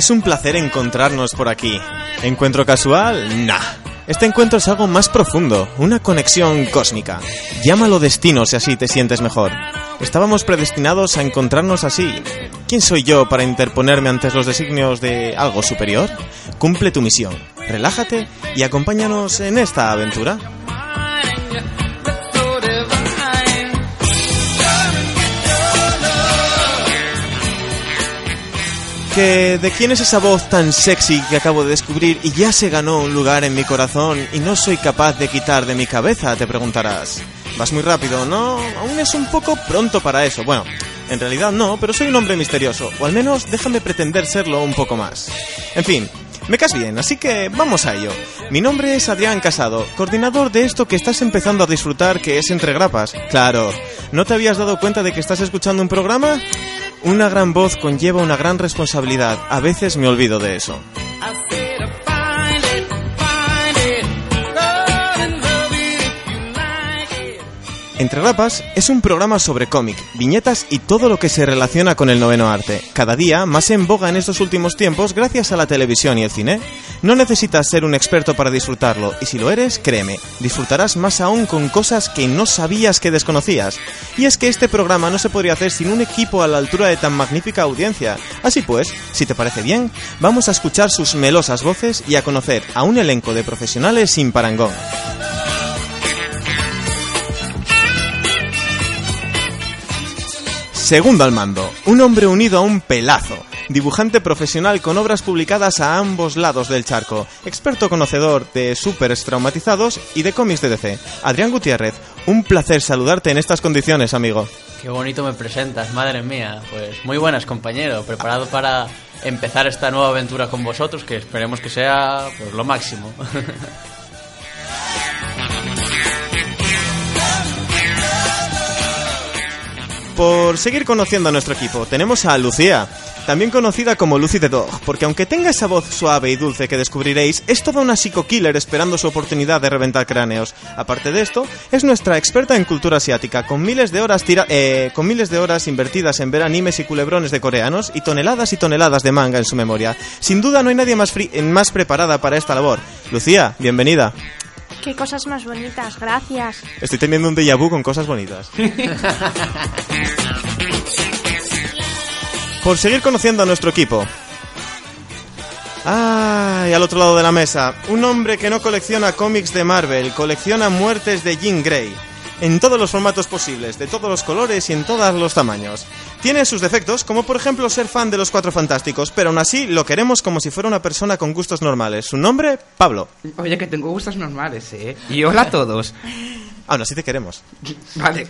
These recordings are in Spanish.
Es un placer encontrarnos por aquí. ¿Encuentro casual? Nah. Este encuentro es algo más profundo, una conexión cósmica. Llámalo destino si así te sientes mejor. Estábamos predestinados a encontrarnos así. ¿Quién soy yo para interponerme ante los designios de algo superior? Cumple tu misión, relájate y acompáñanos en esta aventura. Que de quién es esa voz tan sexy que acabo de descubrir y ya se ganó un lugar en mi corazón y no soy capaz de quitar de mi cabeza, te preguntarás. Vas muy rápido, ¿no? Aún es un poco pronto para eso. Bueno, en realidad no, pero soy un hombre misterioso, o al menos déjame pretender serlo un poco más. En fin, me caes bien, así que vamos a ello. Mi nombre es Adrián Casado, coordinador de esto que estás empezando a disfrutar que es Entre Grapas. Claro, ¿no te habías dado cuenta de que estás escuchando un programa? Una gran voz conlleva una gran responsabilidad. A veces me olvido de eso. Entre Rapas es un programa sobre cómic, viñetas y todo lo que se relaciona con el noveno arte, cada día más en boga en estos últimos tiempos gracias a la televisión y el cine. No necesitas ser un experto para disfrutarlo, y si lo eres, créeme, disfrutarás más aún con cosas que no sabías que desconocías. Y es que este programa no se podría hacer sin un equipo a la altura de tan magnífica audiencia. Así pues, si te parece bien, vamos a escuchar sus melosas voces y a conocer a un elenco de profesionales sin parangón. Segundo al mando, un hombre unido a un pelazo, dibujante profesional con obras publicadas a ambos lados del charco, experto conocedor de supers traumatizados y de cómics de DC. Adrián Gutiérrez, un placer saludarte en estas condiciones, amigo. Qué bonito me presentas, madre mía. Pues muy buenas, compañero. Preparado para empezar esta nueva aventura con vosotros, que esperemos que sea pues, lo máximo. por seguir conociendo a nuestro equipo, tenemos a Lucía, también conocida como Lucy the Dog, porque aunque tenga esa voz suave y dulce que descubriréis, es toda una psico-killer esperando su oportunidad de reventar cráneos. Aparte de esto, es nuestra experta en cultura asiática, con miles de horas tira eh, con miles de horas invertidas en ver animes y culebrones de coreanos y toneladas y toneladas de manga en su memoria. Sin duda no hay nadie más, más preparada para esta labor. Lucía, bienvenida. Qué cosas más bonitas, gracias. Estoy teniendo un déjà vu con cosas bonitas. Por seguir conociendo a nuestro equipo. Ah, y al otro lado de la mesa, un hombre que no colecciona cómics de Marvel, colecciona muertes de Jean Grey en todos los formatos posibles, de todos los colores y en todos los tamaños. Tiene sus defectos, como por ejemplo ser fan de los Cuatro Fantásticos, pero aún así lo queremos como si fuera una persona con gustos normales. Su nombre, Pablo. Oye, que tengo gustos normales, ¿eh? Y hola a todos. Aún así te queremos. Vale.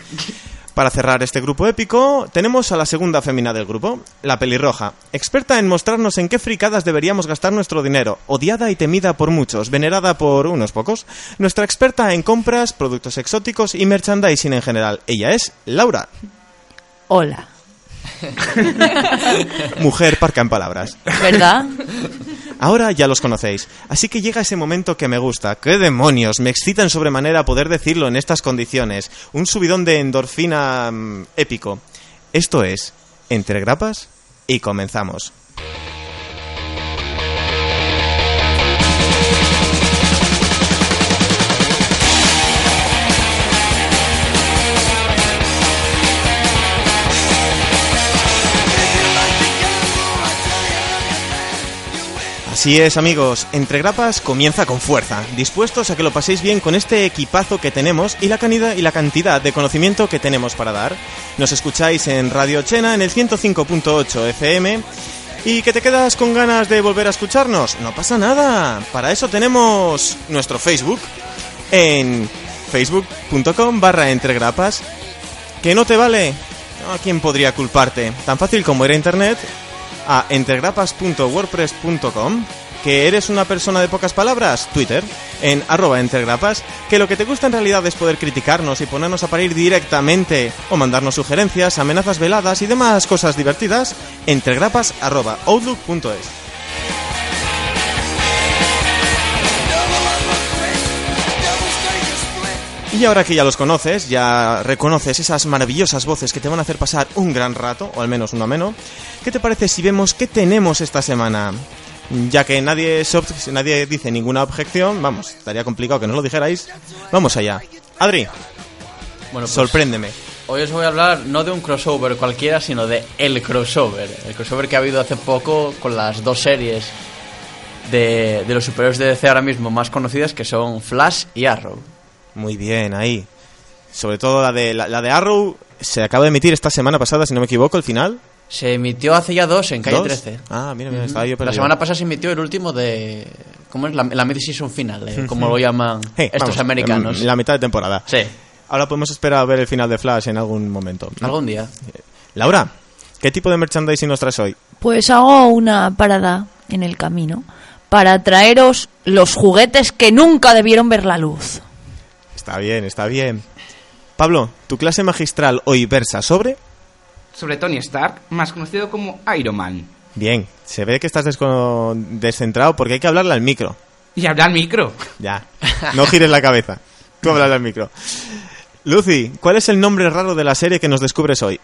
Para cerrar este grupo épico, tenemos a la segunda fémina del grupo, la pelirroja, experta en mostrarnos en qué fricadas deberíamos gastar nuestro dinero, odiada y temida por muchos, venerada por unos pocos, nuestra experta en compras, productos exóticos y merchandising en general. Ella es Laura. Hola. Mujer parca en palabras. ¿Verdad? Ahora ya los conocéis, así que llega ese momento que me gusta. ¡Qué demonios! Me excita en sobremanera poder decirlo en estas condiciones. Un subidón de endorfina mm, épico. Esto es Entre Grapas y comenzamos. Así es, amigos, Entre Grapas comienza con fuerza, dispuestos a que lo paséis bien con este equipazo que tenemos y la, canida, y la cantidad de conocimiento que tenemos para dar. Nos escucháis en Radio Chena en el 105.8 FM ¿Y que te quedas con ganas de volver a escucharnos? No pasa nada. Para eso tenemos nuestro Facebook en facebook.com barra entregrapas. ¿Que no te vale? ¿A quién podría culparte? Tan fácil como ir a internet a entregrapas.wordpress.com que eres una persona de pocas palabras, Twitter, en arroba entregrapas, que lo que te gusta en realidad es poder criticarnos y ponernos a parir directamente o mandarnos sugerencias, amenazas veladas y demás cosas divertidas, entregrapas Y ahora que ya los conoces, ya reconoces esas maravillosas voces que te van a hacer pasar un gran rato, o al menos uno ameno, ¿qué te parece si vemos qué tenemos esta semana? Ya que nadie, nadie dice ninguna objeción, vamos, estaría complicado que no lo dijerais. Vamos allá. Adri, Bueno, pues, sorpréndeme. Hoy os voy a hablar no de un crossover cualquiera, sino de el crossover. El crossover que ha habido hace poco con las dos series de, de los superhéroes de DC ahora mismo más conocidas, que son Flash y Arrow. Muy bien, ahí. Sobre todo la de, la, la de Arrow se acaba de emitir esta semana pasada, si no me equivoco, el final. Se emitió hace ya dos en Calle ¿Dos? 13. Ah, mira, mira, estaba yo La perdido. semana pasada se emitió el último de... ¿Cómo es? La, la mid-season final, eh, como lo llaman Hey, estos vamos, americanos. en La mitad de temporada. Sí, Ahora podemos esperar a ver el final de Flash en algún momento. algún día. Laura, ¿qué tipo de merchandising nos traes hoy? Pues hago una parada en el camino para traeros los juguetes que nunca debieron ver la luz. Está bien, está bien. Pablo, tu clase magistral hoy versa sobre... Sobre Tony Stark, más conocido como Iron Man. Bien, se ve que estás descentrado porque hay que hablarle al micro. Y habla al micro. Ya, no gires la cabeza. Tú hablas al micro. Lucy, ¿cuál es el nombre raro de la serie que nos descubres hoy?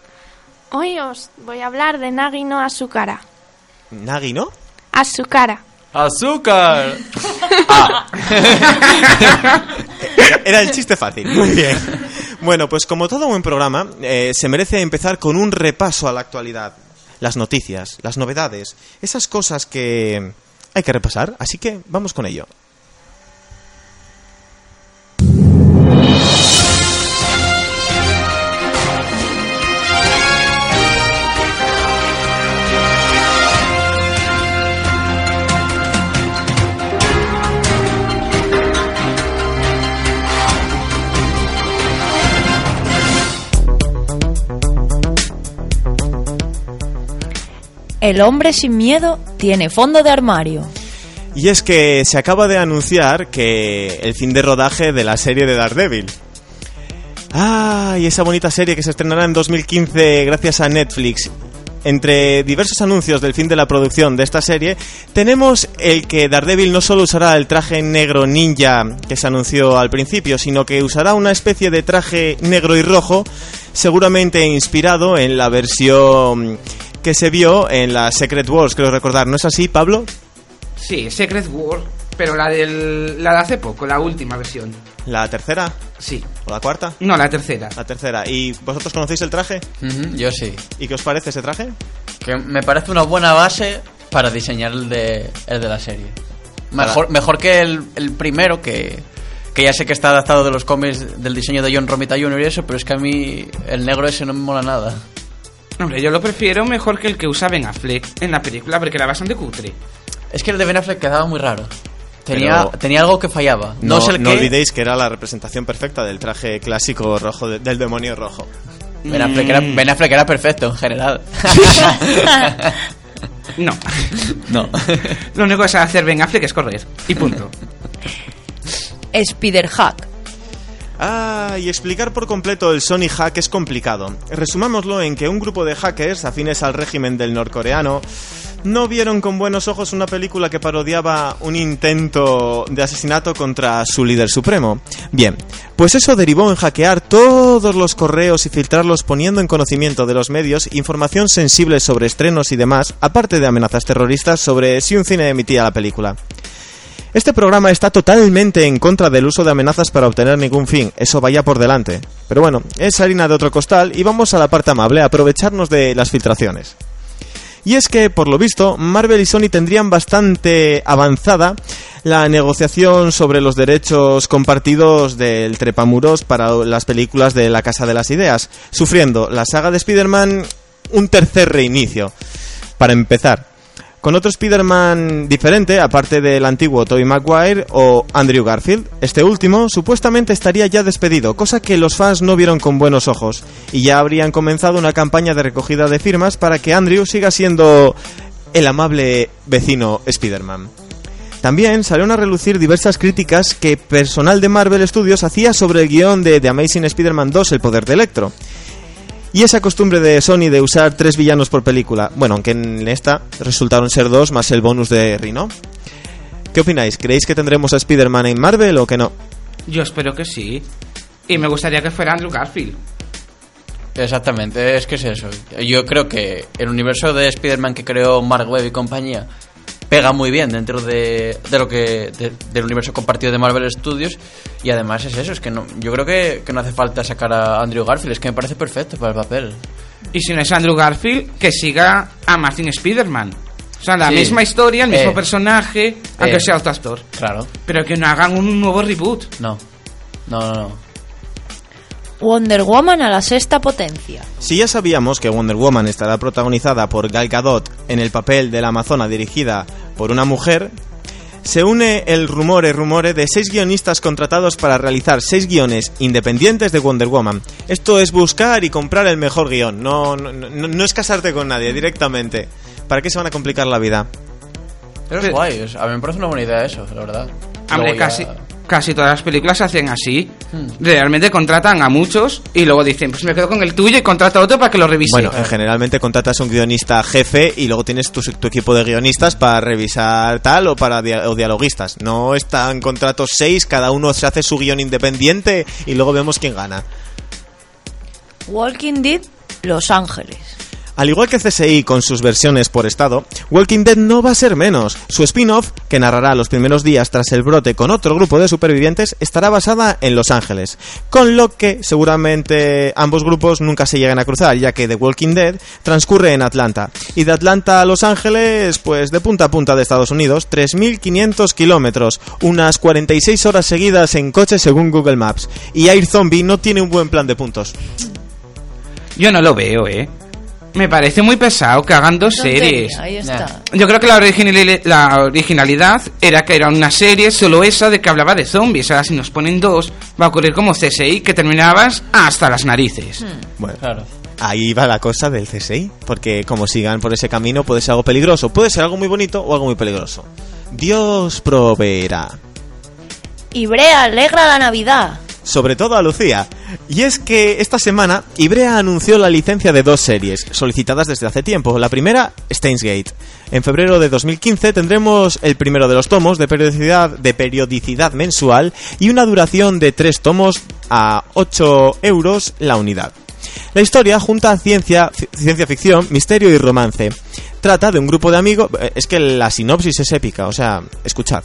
Hoy os voy a hablar de Nagino Asukara. Nagi, ¿no? Asukara. ¡Azúcar! Era el chiste fácil. Muy bien. Bueno, pues como todo buen programa, eh, se merece empezar con un repaso a la actualidad. Las noticias, las novedades, esas cosas que hay que repasar, así que vamos con ello. El hombre sin miedo tiene fondo de armario. Y es que se acaba de anunciar que el fin de rodaje de la serie de Daredevil. Ah, y esa bonita serie que se estrenará en 2015 gracias a Netflix. Entre diversos anuncios del fin de la producción de esta serie, tenemos el que Daredevil no solo usará el traje negro ninja que se anunció al principio, sino que usará una especie de traje negro y rojo, seguramente inspirado en la versión que se vio en la Secret Wars, creo recordar. ¿No es así, Pablo? Sí, Secret War, pero la, del, la de hace poco, la última versión. ¿La tercera? Sí. ¿O la cuarta? No, la tercera. La tercera. ¿Y vosotros conocéis el traje? Yo sí. ¿Y qué os parece ese traje? Que me parece una buena base para diseñar el de, el de la serie. Mejor, mejor que el, el primero, que, que ya sé que está adaptado de los cómics del diseño de John Romita Jr. y eso, pero es que a mí el negro ese no me mola nada. Hombre, yo lo prefiero mejor que el que usa Ben Affleck en la película, porque era bastante cutre. Es que el de Ben Affleck quedaba muy raro. Tenía, Pero- tenía algo que fallaba. No, sé el no qué. olvidéis que era la representación perfecta del traje clásico rojo de- del demonio rojo. Ben Affleck, era, Ben Affleck era perfecto en general. No. no. lo único que sabe hacer Ben Affleck es correr. Y punto. Spider-Hack. Ah, y explicar por completo el Sony Hack es complicado. Resumámoslo en que un grupo de hackers afines al régimen del norcoreano no vieron con buenos ojos una película que parodiaba un intento de asesinato contra su líder supremo. Bien, pues eso derivó en hackear todos los correos y filtrarlos poniendo en conocimiento de los medios información sensible sobre estrenos y demás, aparte de amenazas terroristas sobre si un cine emitía la película. Este programa está totalmente en contra del uso de amenazas para obtener ningún fin, eso vaya por delante. Pero bueno, es harina de otro costal y vamos a la parte amable, aprovecharnos de las filtraciones. Y es que, por lo visto, Marvel y Sony tendrían bastante avanzada la negociación sobre los derechos compartidos del trepamuros para las películas de la Casa de las Ideas, sufriendo la saga de Spider-Man un tercer reinicio. Para empezar, con otro Spider-Man diferente, aparte del antiguo Tobey Maguire o Andrew Garfield. Este último supuestamente estaría ya despedido, cosa que los fans no vieron con buenos ojos, y ya habrían comenzado una campaña de recogida de firmas para que Andrew siga siendo el amable vecino Spider-Man. También salieron a relucir diversas críticas que personal de Marvel Studios hacía sobre el guion de The Amazing Spider-Man 2, El Poder de Electro. Y esa costumbre de Sony de usar tres villanos por película, bueno, aunque en esta resultaron ser dos más el bonus de Rhino. ¿Qué opináis? ¿Creéis que tendremos a Spider-Man en Marvel o que no? Yo espero que sí. Y me gustaría que fuera Andrew Garfield. Exactamente, es que es eso. Yo creo que el universo de Spider-Man que creó Mark Webb y compañía pega muy bien dentro de, de lo que de- del universo compartido de Marvel Studios y además es eso, es que no, yo creo que, que no hace falta sacar a Andrew Garfield, es que me parece perfecto para el papel. Y si no es Andrew Garfield, que siga a Martin Spider-Man. O sea, la Sí. misma historia, el mismo Eh. personaje, aunque Eh. sea otro actor. Claro, Pero que no hagan un nuevo reboot. no, no, no, no. Wonder Woman a la sexta potencia. Si ya sabíamos que Wonder Woman estará protagonizada por Gal Gadot en el papel de la Amazona dirigida por una mujer, se une el rumore rumore de seis guionistas contratados para realizar seis guiones independientes de Wonder Woman. Esto es buscar y comprar el mejor guion, no, no, no- no es casarte con nadie directamente. ¿Para qué se van a complicar la vida? Pero es guay, a mí me parece una buena idea eso, la verdad. Hombre, ya- casi, todas las películas se hacen así. Hmm. Realmente contratan a muchos y luego dicen, pues me quedo con el tuyo y contrato a otro para que lo revise. Bueno, eh, generalmente contratas un guionista jefe y luego tienes tu, tu equipo de guionistas para revisar tal o para dia- o dialoguistas. No están contratos seis, cada uno se hace su guion independiente y luego vemos quién gana. Walking Dead, Los Ángeles. Al igual que CSI con sus versiones por estado, Walking Dead no va a ser menos. Su spin-off, que narrará los primeros días tras el brote con otro grupo de supervivientes, estará basada en Los Ángeles. Con lo que seguramente ambos grupos nunca se llegan a cruzar, ya que The Walking Dead transcurre en Atlanta. Y de Atlanta a Los Ángeles, pues de punta a punta de Estados Unidos, 3.500 kilómetros, unas 46 horas seguidas en coche según Google Maps. Y Air Zombie no tiene un buen plan de puntos. Yo no lo veo, ¿eh? Me parece muy pesado que hagan dos Tontería, series. Ahí está. Yo creo que la, originali- la originalidad era que era una serie solo esa de que hablaba de zombies. Ahora si nos ponen dos, va a ocurrir como CSI, que terminabas hasta las narices. Bueno, Claro. Ahí va la cosa del CSI, porque como sigan por ese camino puede ser algo peligroso, puede ser algo muy bonito o algo muy peligroso. Dios proveerá. Ibrea alegra la Navidad. Sobre todo a Lucía. Y es que esta semana Ibrea anunció la licencia de dos series, solicitadas desde hace tiempo. La primera, Steins Gate. En febrero de 2015 tendremos el primero de los tomos de periodicidad, de periodicidad mensual y una duración de tres tomos a 8 euros la unidad. La historia junta ciencia, ciencia ficción, misterio y romance. Trata de un grupo de amigos... eh, Es que la sinopsis es épica, o sea, escuchad.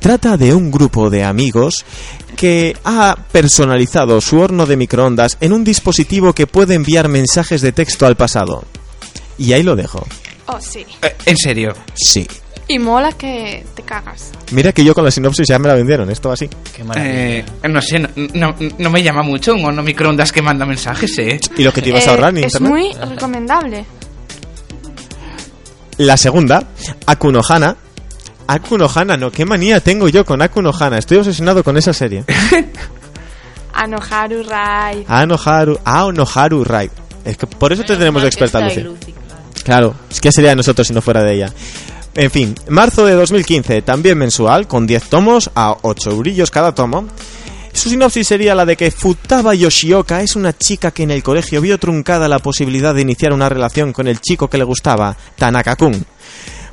Trata de un grupo de amigos que ha personalizado su horno de microondas en un dispositivo que puede enviar mensajes de texto al pasado. Y ahí lo dejo. Oh, sí. Eh, en serio. Sí. Y mola que te cagas. Mira que yo con la sinopsis ya me la vendieron, esto así. Qué maravilla. Eh, no sé, no, no- no me llama mucho un horno microondas que manda mensajes, ¿eh? Y lo que te ibas a Eh, ahorrar en es internet. muy recomendable. La segunda, Akunohana. Akunohana, no, qué manía tengo yo con Akunohana. Estoy obsesionado con esa serie. Anoharu Rai. Anoharu, Aonoharu Rai. Es que por eso tendremos de experta Lucy. Claro, es que sería de nosotros si no fuera de ella. En fin, marzo de 2015, también mensual, con 10 tomos a 8 eurillos cada tomo. Su sinopsis sería la de que Futaba Yoshioka es una chica que en el colegio vio truncada la posibilidad de iniciar una relación con el chico que le gustaba, Tanaka-kun,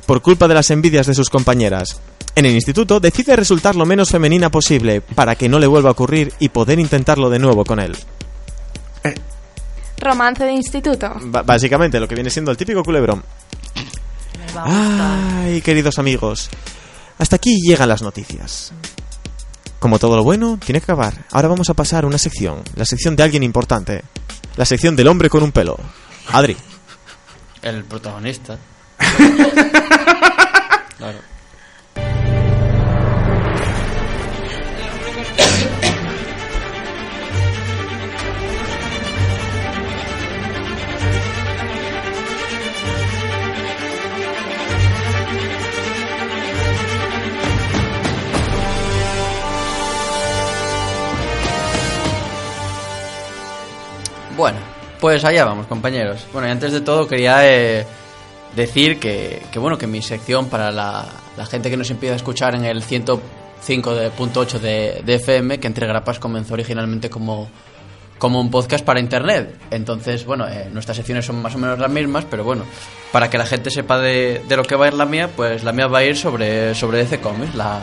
por culpa de las envidias de sus compañeras. En el instituto decide resultar lo menos femenina posible para que no le vuelva a ocurrir y poder intentarlo de nuevo con él. Romance de instituto. Ba- básicamente lo que viene siendo el típico culebrón. Ay, queridos amigos. Hasta aquí llegan las noticias. Como todo lo bueno, tiene que acabar. Ahora vamos a pasar a una sección. La sección de alguien importante. La sección del hombre con un pelo. Adri. El protagonista. claro. Bueno, pues allá vamos, compañeros. Bueno, y antes de todo quería eh, decir que, que, bueno, que mi sección para la, la gente que nos empieza a escuchar en el 105.8 de, de FM, que entre grapas comenzó originalmente como, como un podcast para internet. Entonces, bueno, eh, nuestras secciones son más o menos las mismas, pero bueno, para que la gente sepa de, de lo que va a ir la mía, pues la mía va a ir sobre, sobre DC Comics, la,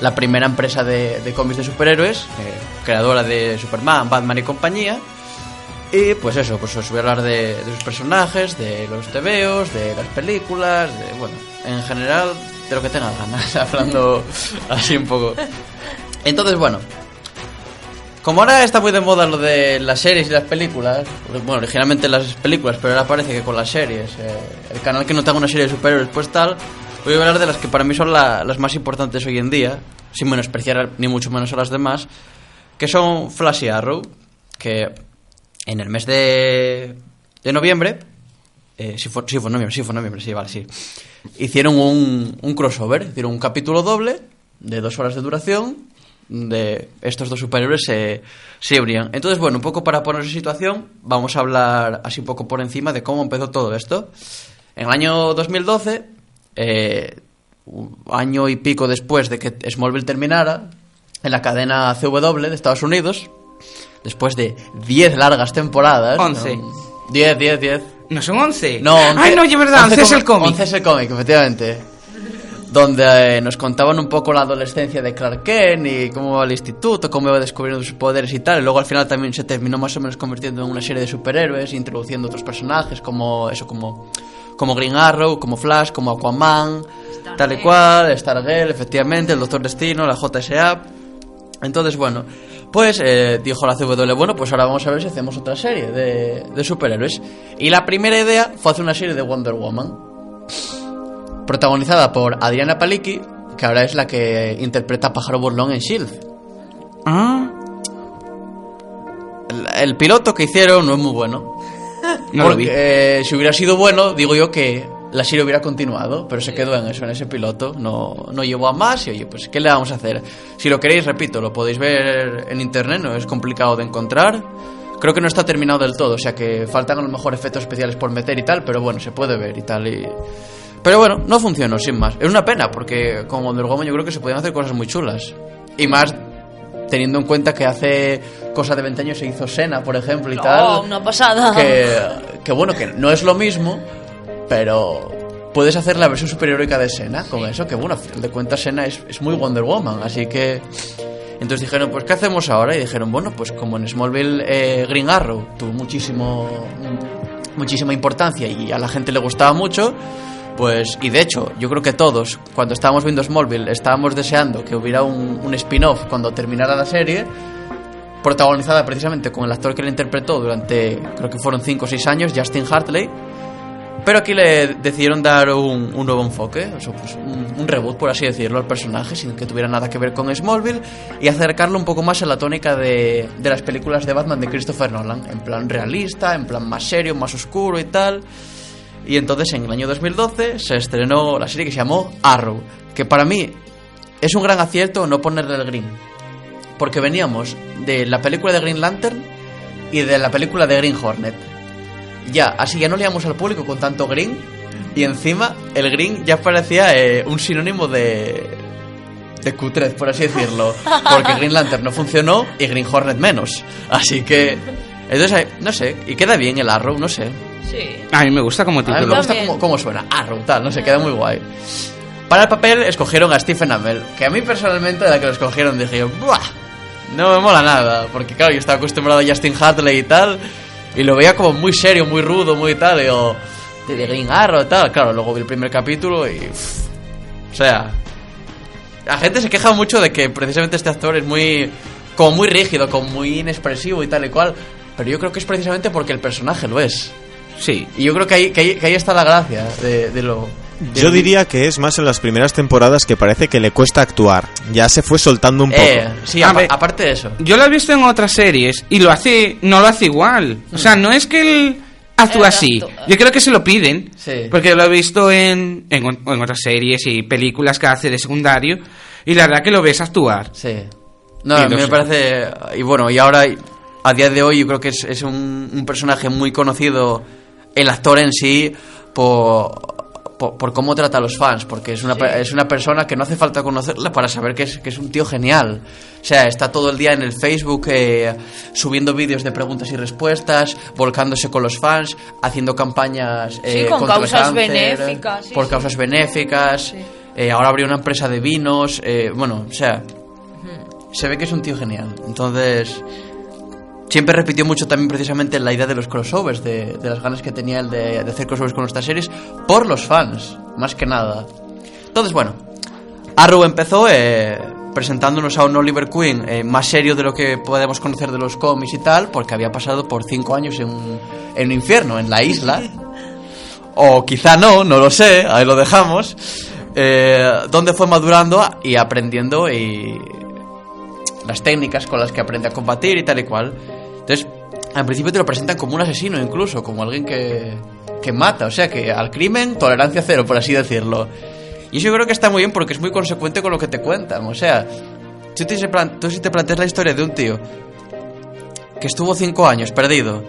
la primera empresa de, de de superhéroes, eh, creadora de Superman, Batman y compañía. Y pues eso, pues os voy a hablar de, de sus personajes, de los tebeos, de las películas, de, bueno, en general, de lo que tenga ganas, hablando así un poco. Entonces, bueno, como ahora está muy de moda lo de las series y las películas, bueno, originalmente las películas, pero ahora parece que con las series, eh, el canal que no tenga una serie de superhéroes, pues tal, voy a hablar de las que para mí son la- las más importantes hoy en día, sin menospreciar ni mucho menos a las demás, que son Flash y Arrow, que en el mes de, de noviembre, eh, sí, fue, noviembre, sí fue noviembre, sí, vale, sí, hicieron un, un crossover, hicieron un capítulo doble de dos horas de duración de estos dos superhéroes se, se unían. Entonces, bueno, un poco para ponerse en situación, vamos a hablar así un poco por encima de cómo empezó todo esto. En el año 2012, eh, un año y pico después de que Smallville terminara, en la cadena CW de Estados Unidos, después de 10 largas temporadas... Once. 10, 10, 10. ¿No son 11? No, once- Ay, no, es verdad, 11 es el cómic. 11 es el cómic, efectivamente. Donde eh, nos contaban un poco la adolescencia de Clark Kent y cómo va al instituto, cómo iba descubriendo sus poderes y tal. Y luego al final también se terminó más o menos convirtiendo en una serie de superhéroes, introduciendo otros personajes como eso, como, como Green Arrow, como Flash, como Aquaman, tal y cual, Stargirl, efectivamente, el Doctor Destino, la JSA. Entonces, bueno, pues eh, dijo la CW, bueno, pues ahora vamos a ver si hacemos otra serie de, de superhéroes. Y la primera idea fue hacer una serie de Wonder Woman, protagonizada por Adriana Palicki, que ahora es la que interpreta a Pájaro Burlón en S.H.I.E.L.D. Ah, El, el piloto que hicieron no es muy bueno. no lo vi. porque, eh, si hubiera sido bueno, digo yo que la serie hubiera continuado, pero se quedó en eso, en ese piloto. No, no llevó a más y oye, pues ¿qué le vamos a hacer? Si lo queréis, repito, lo podéis ver en internet, no es complicado de encontrar. Creo que no está terminado del todo, o sea que faltan a lo mejor efectos especiales por meter y tal, pero bueno, se puede ver y tal. Y... Pero bueno, no funcionó, sin más. Es una pena, porque con Wonder Woman yo creo que se podían hacer cosas muy chulas. Y más teniendo en cuenta que hace cosa de 20 años se hizo Sena, por ejemplo, y tal Oh, una pasada. que, que bueno, que no es lo mismo, pero puedes hacer la versión superheroica de Sena con eso, que bueno, a final de cuentas Sena es, es muy Wonder Woman, así que... Entonces dijeron, pues ¿qué hacemos ahora? Y dijeron, bueno, pues como en Smallville eh, Green Arrow tuvo muchísimo, muchísima importancia y a la gente le gustaba mucho, pues, y de hecho, yo creo que todos, cuando estábamos viendo Smallville, estábamos deseando que hubiera un, un spin-off cuando terminara la serie, protagonizada precisamente con el actor que la interpretó durante, creo que fueron 5 o 6 años, Justin Hartley. Pero aquí le decidieron dar un, nuevo enfoque, o sea, pues un, un reboot, por así decirlo, al personaje, sin que tuviera nada que ver con Smallville, y acercarlo un poco más a la tónica de, de las películas de Batman de Christopher Nolan, en plan realista, en plan más serio, más oscuro y tal. Y entonces en el año 2012 se estrenó la serie que se llamó Arrow, que para mí es un gran acierto no ponerle el green, porque veníamos de la película de Green Lantern y de la película de Green Hornet. Ya, así ya no leíamos al público con tanto green y encima el green ya parecía eh, un sinónimo de de cutrez, por así decirlo, porque Green Lantern no funcionó y Green Hornet menos. Así que entonces eh, no sé, y queda bien el Arrow, no sé. Sí. A mí me gusta como A mí me título. gusta cómo, cómo suena. Arrow, tal, no sé, queda muy guay. Para el papel escogieron a Stephen Amell, que a mí personalmente, de la que lo escogieron, dije yo, ¡buah! No me mola nada, porque claro, yo estaba acostumbrado a Justin Hatley y tal, y lo veía como muy serio, muy rudo, muy tal, digo, de de Green Arrow y tal. Claro, luego vi el primer capítulo y. uff, o sea. La gente se queja mucho de que precisamente este actor es muy. como muy rígido, como muy inexpresivo y tal y cual. Pero yo creo que es precisamente porque el personaje lo es. Sí. Y yo creo que ahí, que ahí, que ahí está la gracia de, de lo. Yo diría que es más en las primeras temporadas que parece que le cuesta actuar. Ya se fue soltando un poco. Eh, sí, A apa- ver. aparte de eso. Yo lo he visto en otras series y lo hace, no lo hace igual. O sea, no es que él actúa así. Yo creo que se lo piden. Sí. Porque lo he visto en, en, en otras series y películas que hace de secundario. Y la verdad que lo ves actuar. Sí. No, Y a mí me parece. Y bueno, y ahora, a día de hoy, yo creo que es, es un, un personaje muy conocido, el actor en sí, por. Por, por cómo trata a los fans, porque es una, pe- es una persona que no hace falta conocerla para saber que es, que es un tío genial. O sea, está todo el día en el Facebook eh, subiendo vídeos de preguntas y respuestas, volcándose con los fans, haciendo campañas eh, Sí, con contra el causas cáncer, benéficas, sí, por sí. causas benéficas. Sí. eh, ahora abrió una empresa de vinos, eh, bueno, o sea, se ve que es un tío genial. Entonces, siempre repitió mucho también precisamente la idea de los crossovers, de, las ganas que tenía el de, hacer crossovers con estas series, por los fans, más que nada. Entonces, bueno, Arrow empezó eh, presentándonos a un Oliver Queen eh, más serio de lo que podemos conocer de los cómics y tal, porque había pasado por cinco años en un, en un infierno, en la isla. O quizá no, no lo sé, ahí lo dejamos. Eh, donde fue madurando y aprendiendo y las técnicas con las que aprende a combatir y tal y cual. Entonces, al principio te lo presentan como un asesino incluso, como alguien que, que mata, o sea que al crimen tolerancia cero, por así decirlo. Y eso yo creo que está muy bien porque es muy consecuente con lo que te cuentan, o sea, tú, tú si te planteas la historia de un tío que estuvo cinco años perdido,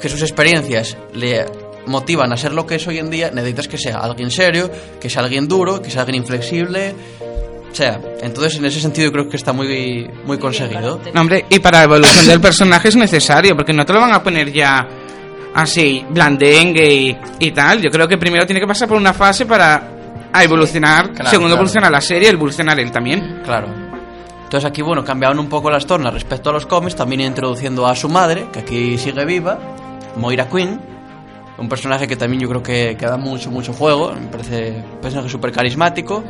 que sus experiencias le motivan a ser lo que es hoy en día, necesitas que sea alguien serio, que sea alguien duro, que sea alguien inflexible. O sea, entonces en ese sentido creo que está muy, muy conseguido. No, hombre, y para la evolución del personaje es necesario, porque no te lo van a poner ya así, blandengue y, y tal. Yo creo que primero tiene que pasar por una fase para a evolucionar, Claro, según claro. evoluciona la serie, evolucionar él también. Claro. Entonces aquí, bueno, cambiaban un poco las tornas respecto a los cómics, también introduciendo a su madre, que aquí sigue viva, Moira Queen, un personaje que también yo creo que, que da mucho, mucho juego, me parece un personaje súper carismático.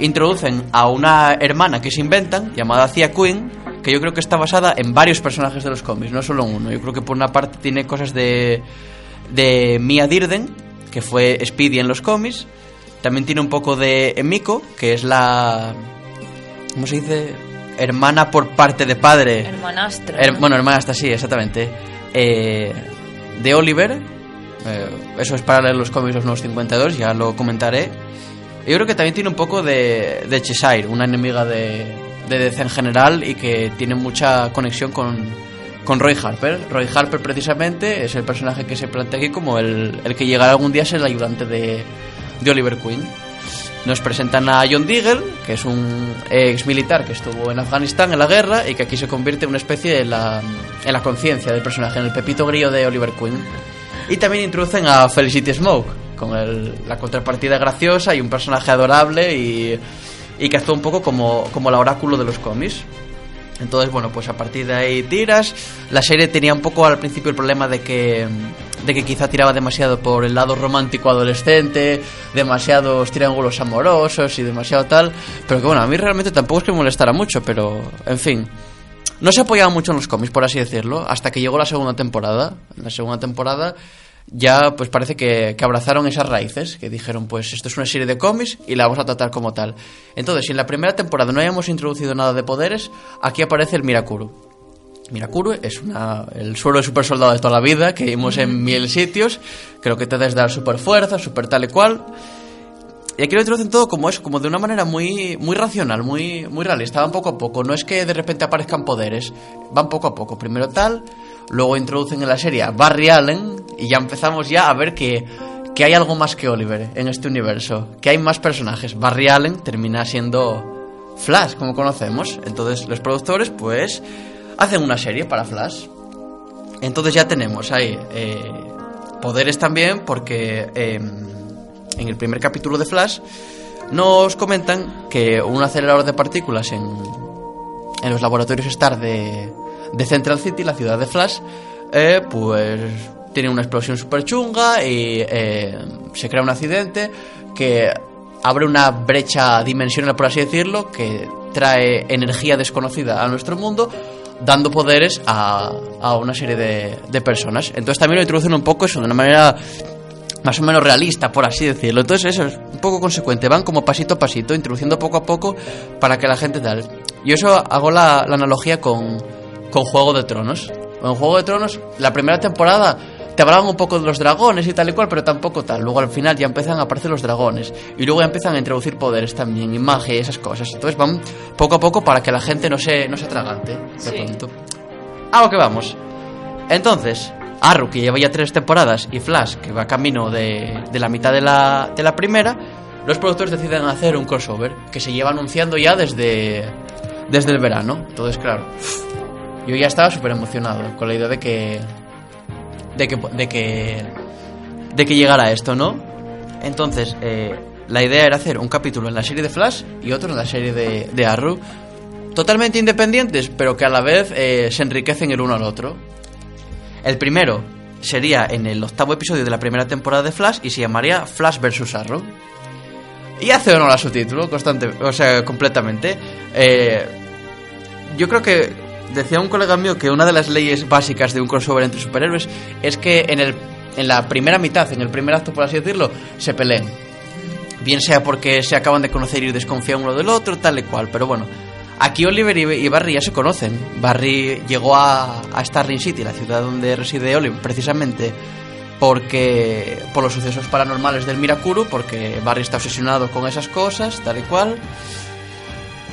Introducen a una hermana que se inventan, llamada Cia Queen, que yo creo que está basada en varios personajes de los cómics, no solo en uno. Yo creo que por una parte tiene cosas de, de Mia Dirden, que fue Speedy en los cómics. También tiene un poco de Emiko, que es la... ¿Cómo se dice? Hermana por parte de padre. Hermanastra. Her- ¿no? bueno, hermana está sí, exactamente. Eh, de Oliver. eh, eso es para leer los cómics Los Nuevos 52, ya lo comentaré. Yo creo que también tiene un poco de, de Cheshire, una enemiga de, de DC en general y que tiene mucha conexión con, con Roy Harper. Roy Harper precisamente es el personaje que se plantea aquí como el, el que llegará algún día a ser el ayudante de, de Oliver Queen. Nos presentan a John Diggle, que es un ex militar que estuvo en Afganistán en la guerra y que aquí se convierte en una especie de la, en la conciencia del personaje, en el pepito grillo de Oliver Queen. Y también introducen a Felicity Smoke, con el- la contrapartida graciosa y un personaje adorable y, y que actúa un poco como, como el oráculo de los cómics. Entonces, bueno, pues a partir de ahí tiras. La serie tenía un poco al principio el problema de que, de que quizá tiraba demasiado por el lado romántico adolescente, demasiados triángulos amorosos y demasiado tal. Pero que bueno, a mí realmente tampoco es que me molestara mucho, pero en fin. No se apoyaba mucho en los cómics, por así decirlo, hasta que llegó la segunda temporada. En la segunda temporada ya pues parece que, que abrazaron esas raíces, que dijeron pues esto es una serie de cómics y la vamos a tratar como tal. Entonces, si en la primera temporada no hayamos introducido nada de poderes, aquí aparece el Mirakuru. Mirakuru es una, el suelo de super soldado de toda la vida que vimos en mil sitios. Creo que te des dar super fuerza, super tal y cual. Y aquí lo introducen todo como eso, como de una manera muy, muy racional, muy, muy realista, van poco a poco. No es que de repente aparezcan poderes, van poco a poco. Primero tal, luego introducen en la serie a Barry Allen y ya empezamos ya a ver que, que hay algo más que Oliver en este universo, que hay más personajes. Barry Allen termina siendo Flash, como conocemos. Entonces los productores pues hacen una serie para Flash. Entonces ya tenemos ahí eh, poderes también porque... em, en el primer capítulo de Flash, nos comentan que un acelerador de partículas en, en los laboratorios STAR de, de Central City, la ciudad de Flash, eh, pues tiene una explosión súper chunga y eh, se crea un accidente que abre una brecha dimensional, por así decirlo, que trae energía desconocida a nuestro mundo dando poderes a, a una serie de, de personas. Entonces también lo introducen un poco eso, de una manera más o menos realista, por así decirlo. Entonces eso es un poco consecuente, van como pasito a pasito, introduciendo poco a poco para que la gente tal. Yo eso hago la analogía con, con Juego de Tronos. En Juego de Tronos, la primera temporada te hablaban un poco de los dragones y tal y cual, pero tampoco tal. Luego al final ya empiezan a aparecer los dragones. Y luego ya empiezan a introducir poderes también, y magia y esas cosas. Entonces van poco a poco para que la gente no se, no se atragante de pronto. A lo que vamos. Entonces, Arrow, que lleva ya tres temporadas, y Flash, que va camino de, de la mitad de la, de la primera, los productores deciden hacer un crossover que se lleva anunciando ya desde, desde el verano. Entonces, claro, yo ya estaba súper emocionado con la idea de que, de que, de que, de que llegara esto, ¿no? Entonces, eh, la idea era hacer un capítulo en la serie de Flash y otro en la serie de, de Arrow. Totalmente independientes, pero que a la vez eh, se enriquecen el uno al otro. El primero sería en el octavo episodio de la primera temporada de Flash y se llamaría Flash vs. Arrow. Y hace honor a su título, constante, o sea, completamente. Eh, yo creo que decía un colega mío que una de las leyes básicas de un crossover entre superhéroes es que en, el, en la primera mitad, en el primer acto, por así decirlo, se peleen. Bien sea porque se acaban de conocer y desconfían uno del otro, tal y cual. Pero bueno, aquí Oliver y, Barry ya se conocen. Barry llegó a, a Starling City, la ciudad donde reside Oliver, precisamente porque por los sucesos paranormales del Mirakuru, porque Barry está obsesionado con esas cosas, tal y cual.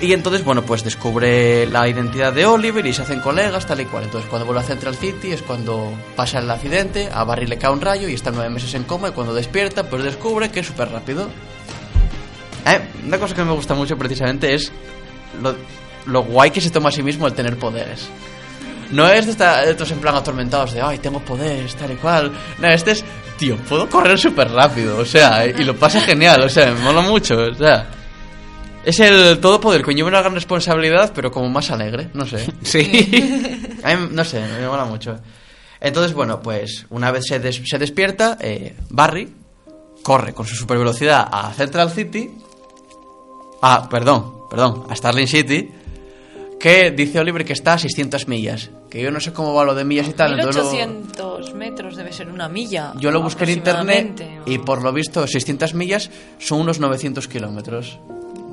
Y entonces, bueno, pues descubre la identidad de Oliver y se hacen colegas, tal y cual. Entonces, cuando vuelve a Central City es cuando pasa el accidente, a Barry le cae un rayo y está nueve meses en coma y cuando despierta, pues descubre que es súper rápido. Eh, una cosa que me gusta mucho precisamente es lo, lo guay que se toma a sí mismo el tener poderes. No es de, esta- de estos en plan atormentados de, ay, tengo poderes, tal y cual. No, este es, tío, puedo correr súper rápido, o sea, y lo pasa genial, o sea, me mola mucho, o sea. Es el todo poder, conlleva una gran responsabilidad, pero como más alegre, no sé. Sí. A mí, no sé, me mola mucho. Entonces, bueno, pues una vez se, des- se despierta, eh, Barry corre con su super velocidad a Central City. Ah, perdón, perdón, a Starling City. Que dice Oliver que está a 600 millas. Que yo no sé cómo va lo de millas y tal. entonces lo- 1800 metros debe ser una milla. yo lo busqué en internet y por lo visto 600 millas son unos 900 kilómetros.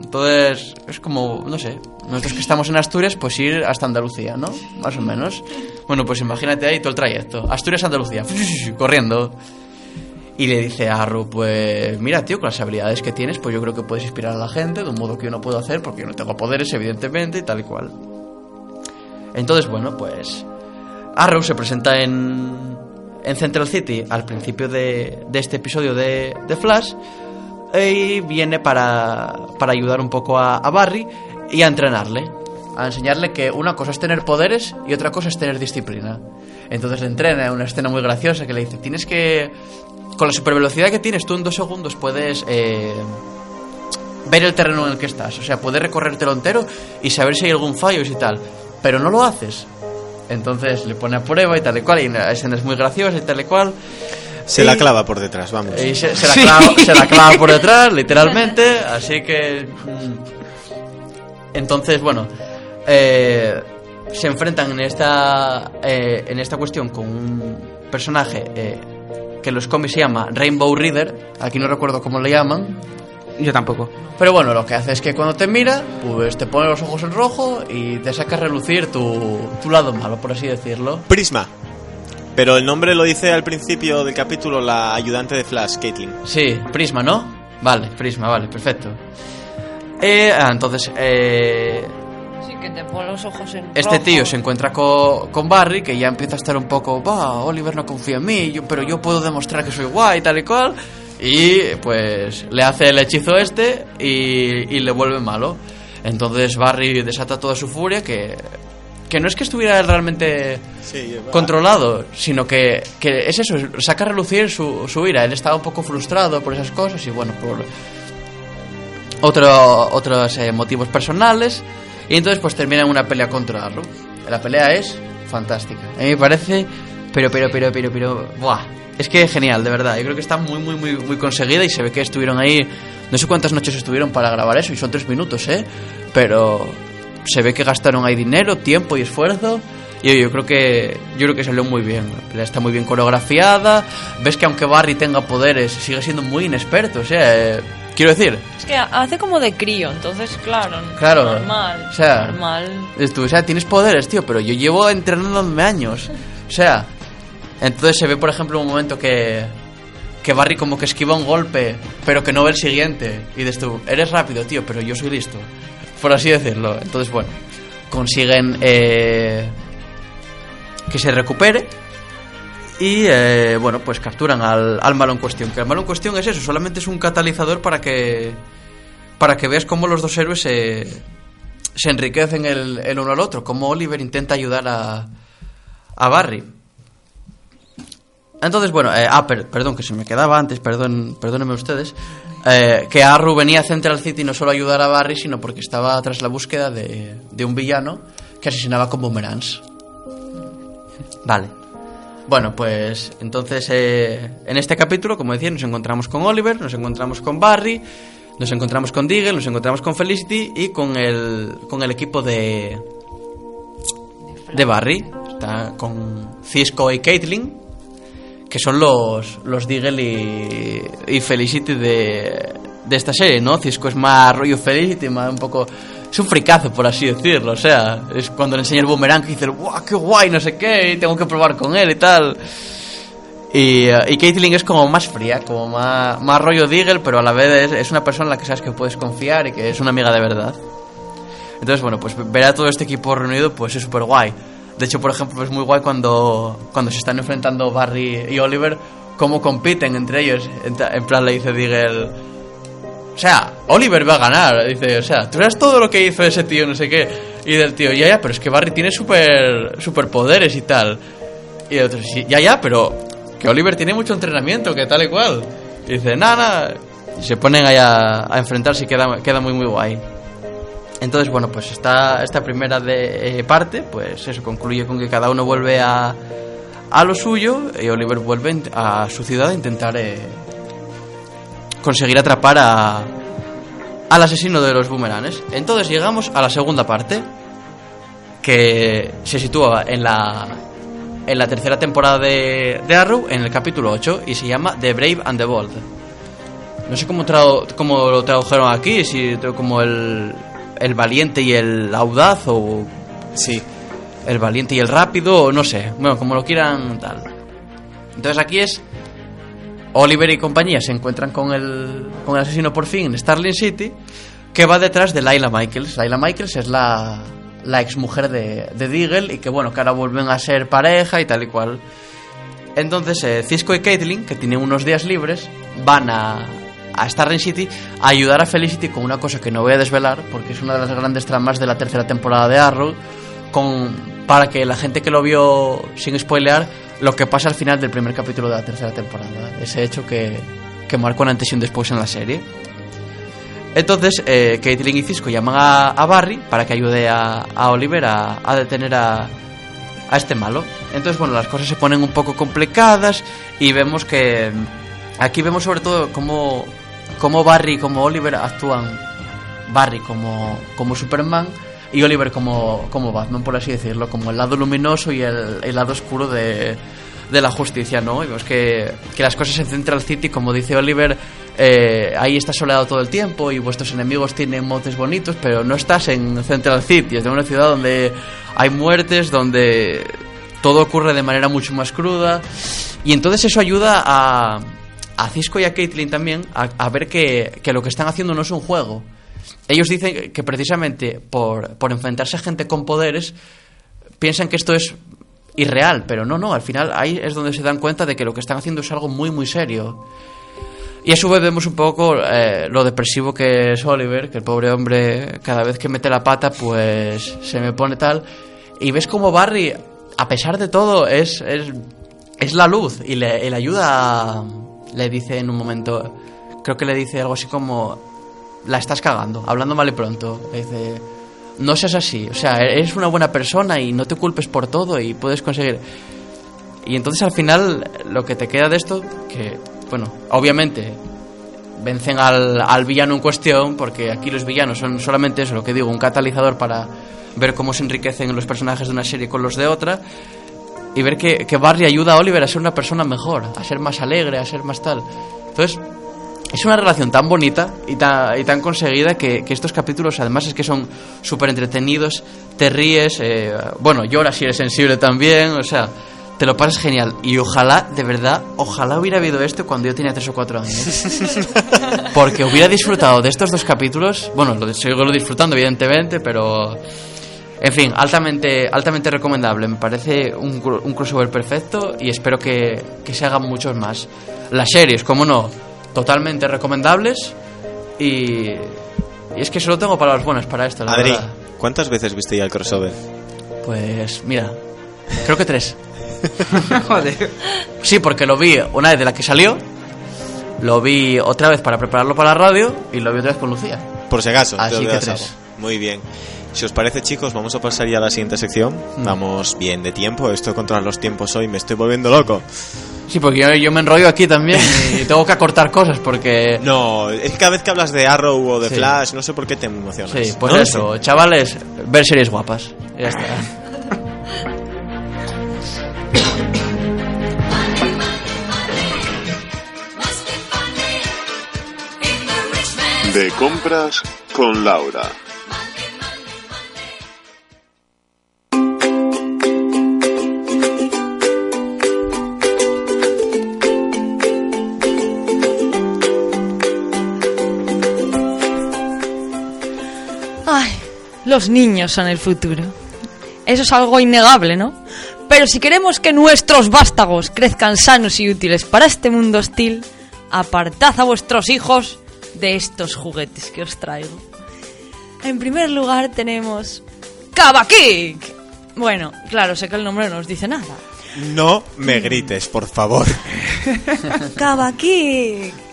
Entonces, es como, no sé, nosotros que estamos en Asturias, pues ir hasta Andalucía, ¿no? Más o menos. Bueno, pues imagínate ahí todo el trayecto. Asturias-Andalucía, corriendo. Y le dice a Arru, pues mira, tío, con las habilidades que tienes, pues yo creo que puedes inspirar a la gente de un modo que yo no puedo hacer porque yo no tengo poderes, evidentemente, y tal y cual. Entonces, bueno, pues Arrow se presenta en, en Central City al principio de, de este episodio de, de Flash y viene para, para ayudar un poco a, a Barry y a entrenarle. A enseñarle que una cosa es tener poderes y otra cosa es tener disciplina. Entonces le entrena en una escena muy graciosa que le dice, tienes que... Con la supervelocidad que tienes, tú en dos segundos puedes... eh, ver el terreno en el que estás. O sea, puedes recorrértelo entero y saber si hay algún fallo y tal. Pero no lo haces. Entonces le pone a prueba y tal y cual. Y la escena es muy graciosa y tal y cual. Se Y- la clava por detrás, vamos. Y se, se la clava, se la clava por detrás, literalmente. Así que. mm, Entonces, bueno. eh, se enfrentan en esta. eh, en esta cuestión con un personaje. eh, que en los cómics se llama Rainbow Reader. Aquí no recuerdo cómo le llaman. Yo tampoco. Pero bueno, lo que hace es que cuando te mira, pues te pone los ojos en rojo y te saca a relucir tu, tu lado malo, por así decirlo. Prisma. Pero el nombre lo dice al principio del capítulo la ayudante de Flash, Caitlin. Sí, Prisma, ¿no? Vale, Prisma, vale, perfecto. Eh, ah, entonces, eh, Sí, que te pone los ojos en este rojo. tío se encuentra co- con Barry, que ya empieza a estar un poco, va, Oliver no confía en mí, yo- pero yo puedo demostrar que soy guay, tal y cual. Y pues le hace el hechizo este y, y le vuelve malo. Entonces Barry desata toda su furia, que, que no es que estuviera realmente controlado, sino que, que es eso, saca a relucir su, su ira. Él estaba un poco frustrado por esas cosas y bueno, por otro, otros eh, motivos personales. Y entonces pues termina en una pelea contra Arrow. La pelea es fantástica. A mí me parece, pero, pero, pero, pero, pero, buah. Es que genial, de verdad. Yo creo que está muy, muy, muy, muy conseguida y se ve que estuvieron ahí, no sé cuántas noches estuvieron para grabar eso y son tres minutos, ¿eh? Pero se ve que gastaron ahí dinero, tiempo y esfuerzo. Y yo creo que yo creo que salió muy bien. La pelea está muy bien coreografiada. Ves que aunque Barry tenga poderes, sigue siendo muy inexperto. O sea, eh, quiero decir, Es que hace como de crío, entonces, claro. Claro. Normal. O sea, normal. Tú, o sea, tienes poderes, tío, pero yo llevo entrenándome años. O sea, entonces se ve, por ejemplo, un momento que, que Barry como que esquiva un golpe, pero que no ve el siguiente. Y dices tú, eres rápido, tío, pero yo soy listo. Por así decirlo. Entonces, bueno, consiguen eh, que se recupere. Y eh, bueno, pues capturan al, al malo en cuestión. Que el malo en cuestión es eso, solamente es un catalizador para que para que veas cómo los dos héroes se, se enriquecen el, el uno al otro. Cómo Oliver intenta ayudar a, a Barry. Entonces, bueno, eh, ah, per- perdón, que se me quedaba antes, perdón, perdónenme ustedes, eh, que Arrow venía a Central City no solo a ayudar a Barry, sino porque estaba tras la búsqueda de, de un villano que asesinaba con boomerangs. Vale. Bueno, pues entonces eh, en este capítulo, como decía, nos encontramos con Oliver, nos encontramos con Barry, nos encontramos con Diggle, nos encontramos con Felicity y con el, con el equipo de, de Barry. Está con Cisco y Caitlin, que son los, los Diggle y, y Felicity de, de esta serie, ¿no? Cisco es más rollo Felicity, más un poco... Es un fricazo, por así decirlo. O sea, es cuando le enseña el boomerang que dice, ¡guau, qué guay! No sé qué, y tengo que probar con él y tal. Y, eh, y Caitlyn es como más fría, como más, más rollo Diggle, pero a la vez es, es una persona en la que sabes que puedes confiar y que es una amiga de verdad. Entonces, bueno, pues ver a todo este equipo reunido, pues es súper guay. De hecho, por ejemplo, es muy guay cuando, cuando se están enfrentando Barry y Oliver, cómo compiten entre ellos. En, plan, le dice Diggle, o sea, Oliver va a ganar. Dice, o sea, tú eras todo lo que hizo ese tío, no sé qué. Y del tío, ya, ya, pero es que Barry tiene super, superpoderes y tal. Y el otro, ya, ya, pero que Oliver tiene mucho entrenamiento, que tal y cual. Y dice, nada. Y se ponen ahí a, a enfrentarse y queda, queda muy, muy guay. Entonces, bueno, pues esta, esta primera de, eh, parte, pues eso concluye con que cada uno vuelve a, a lo suyo y Oliver vuelve a su ciudad a intentar eh, conseguir atrapar a, al asesino de los boomerangs. Entonces llegamos a la segunda parte, que se sitúa en la, en la tercera temporada de, de Arrow, en el capítulo 8, y se llama The Brave and the Bold. No sé cómo, tradu- cómo lo tradujeron aquí, si como el, el valiente y el audaz, o Sí. el valiente y el rápido, o no sé, bueno, como lo quieran tal. Entonces aquí es Oliver y compañía se encuentran con el, con el asesino por fin en Starling City, que va detrás de Laila Michaels. Laila Michaels es la, la exmujer de, de Diggle y que bueno, que ahora vuelven a ser pareja y tal y cual. Entonces eh, Cisco y Caitlin, que tienen unos días libres, van a, a Starling City a ayudar a Felicity con una cosa que no voy a desvelar, porque es una de las grandes tramas de la tercera temporada de Arrow, con, para que la gente que lo vio sin spoilear, lo que pasa al final del primer capítulo de la tercera temporada. Ese hecho que, que marcó un antes y un después en la serie. Entonces, eh, Caitlin y Cisco llaman a, Barry para que ayude a, a Oliver a, a detener a, a este malo. Entonces, bueno, las cosas se ponen un poco complicadas y vemos que aquí vemos sobre todo cómo, cómo Barry y como Oliver actúan. Barry como, como Superman y Oliver como, como Batman, por así decirlo, como el lado luminoso y el, el lado oscuro de, de la justicia, ¿no? Vemos que, que las cosas en Central City, como dice Oliver, eh, ahí está soleado todo el tiempo y vuestros enemigos tienen motes bonitos, pero no estás en Central City, es de una ciudad donde hay muertes, donde todo ocurre de manera mucho más cruda. Y entonces eso ayuda a, a Cisco y a Caitlyn también a, ver que, que lo que están haciendo no es un juego. Ellos dicen que precisamente por, por enfrentarse a gente con poderes, piensan que esto es irreal, pero no, no, al final ahí es donde se dan cuenta de que lo que están haciendo es algo muy, muy serio. Y a su vez vemos un poco eh, lo depresivo que es Oliver, que el pobre hombre cada vez que mete la pata pues se me pone tal. Y ves como Barry, a pesar de todo, es, es, es la luz y le, y le ayuda, a- le dice en un momento, creo que le dice algo así como, la estás cagando, hablando mal y pronto. Le dice, no seas así, o sea, eres una buena persona y no te culpes por todo y puedes conseguir... Y entonces al final lo que te queda de esto, que, bueno, obviamente vencen al, al villano en cuestión, porque aquí los villanos son solamente eso, lo que digo, un catalizador para ver cómo se enriquecen los personajes de una serie con los de otra, y ver que, que Barry ayuda a Oliver a ser una persona mejor, a ser más alegre, a ser más tal. Entonces, es una relación tan bonita y tan, y tan conseguida que, que estos capítulos además es que son súper entretenidos, te ríes, eh, bueno, lloras si eres sensible también, o sea, te lo pasas genial. Y ojalá, de verdad, ojalá hubiera habido esto cuando yo tenía 3 o 4 años. Porque hubiera disfrutado de estos dos capítulos, bueno, lo sigo disfrutando evidentemente, pero... En fin, altamente, altamente recomendable. Me parece un, un crossover perfecto y espero que, que se hagan muchos más. Las series, como no, totalmente recomendables y, y es que solo tengo palabras buenas para esto, la Adri, verdad. ¿cuántas veces viste ya el crossover? Pues mira, creo que tres. Joder. Sí, porque lo vi una vez de la que salió, lo vi otra vez para prepararlo para la radio y lo vi otra vez con Lucía. Por si acaso. Así que tres. algo. Muy bien. Si os parece, chicos, vamos a pasar ya a la siguiente sección. Mm. Vamos bien de tiempo. Esto contra los tiempos hoy me estoy volviendo loco. Sí, porque yo, yo me enrollo aquí también y tengo que acortar cosas porque... No, es que cada vez que hablas de Arrow o de Sí. Flash, no sé por qué te emocionas. Sí, pues No eso, chavales, ver series guapas. Ya está. De compras con Laura. Los niños son el futuro. Eso es algo innegable, ¿no? Pero si queremos que nuestros vástagos crezcan sanos y útiles para este mundo hostil, apartad a vuestros hijos de estos juguetes que os traigo. En primer lugar tenemos Kick. Bueno, claro, sé que el nombre no os dice nada. No me grites, por favor. Kick.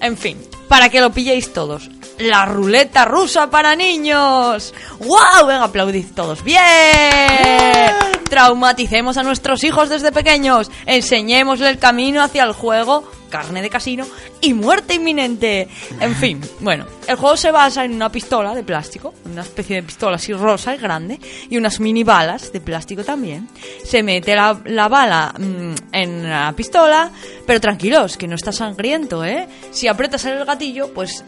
En fin, para que lo pilléis todos. La ruleta rusa para niños. ¡Wow! Venga, aplaudid todos. ¡Bien! Traumaticemos a nuestros hijos desde pequeños. Enseñémosle el camino hacia el juego, carne de casino y muerte inminente. En fin, bueno, el juego se basa en una pistola de plástico, una especie de pistola así rosa y grande, y unas mini balas de plástico también. Se mete la, la bala mm, en la pistola, pero tranquilos, que no está sangriento, ¿eh? Si aprietas el gatillo, pues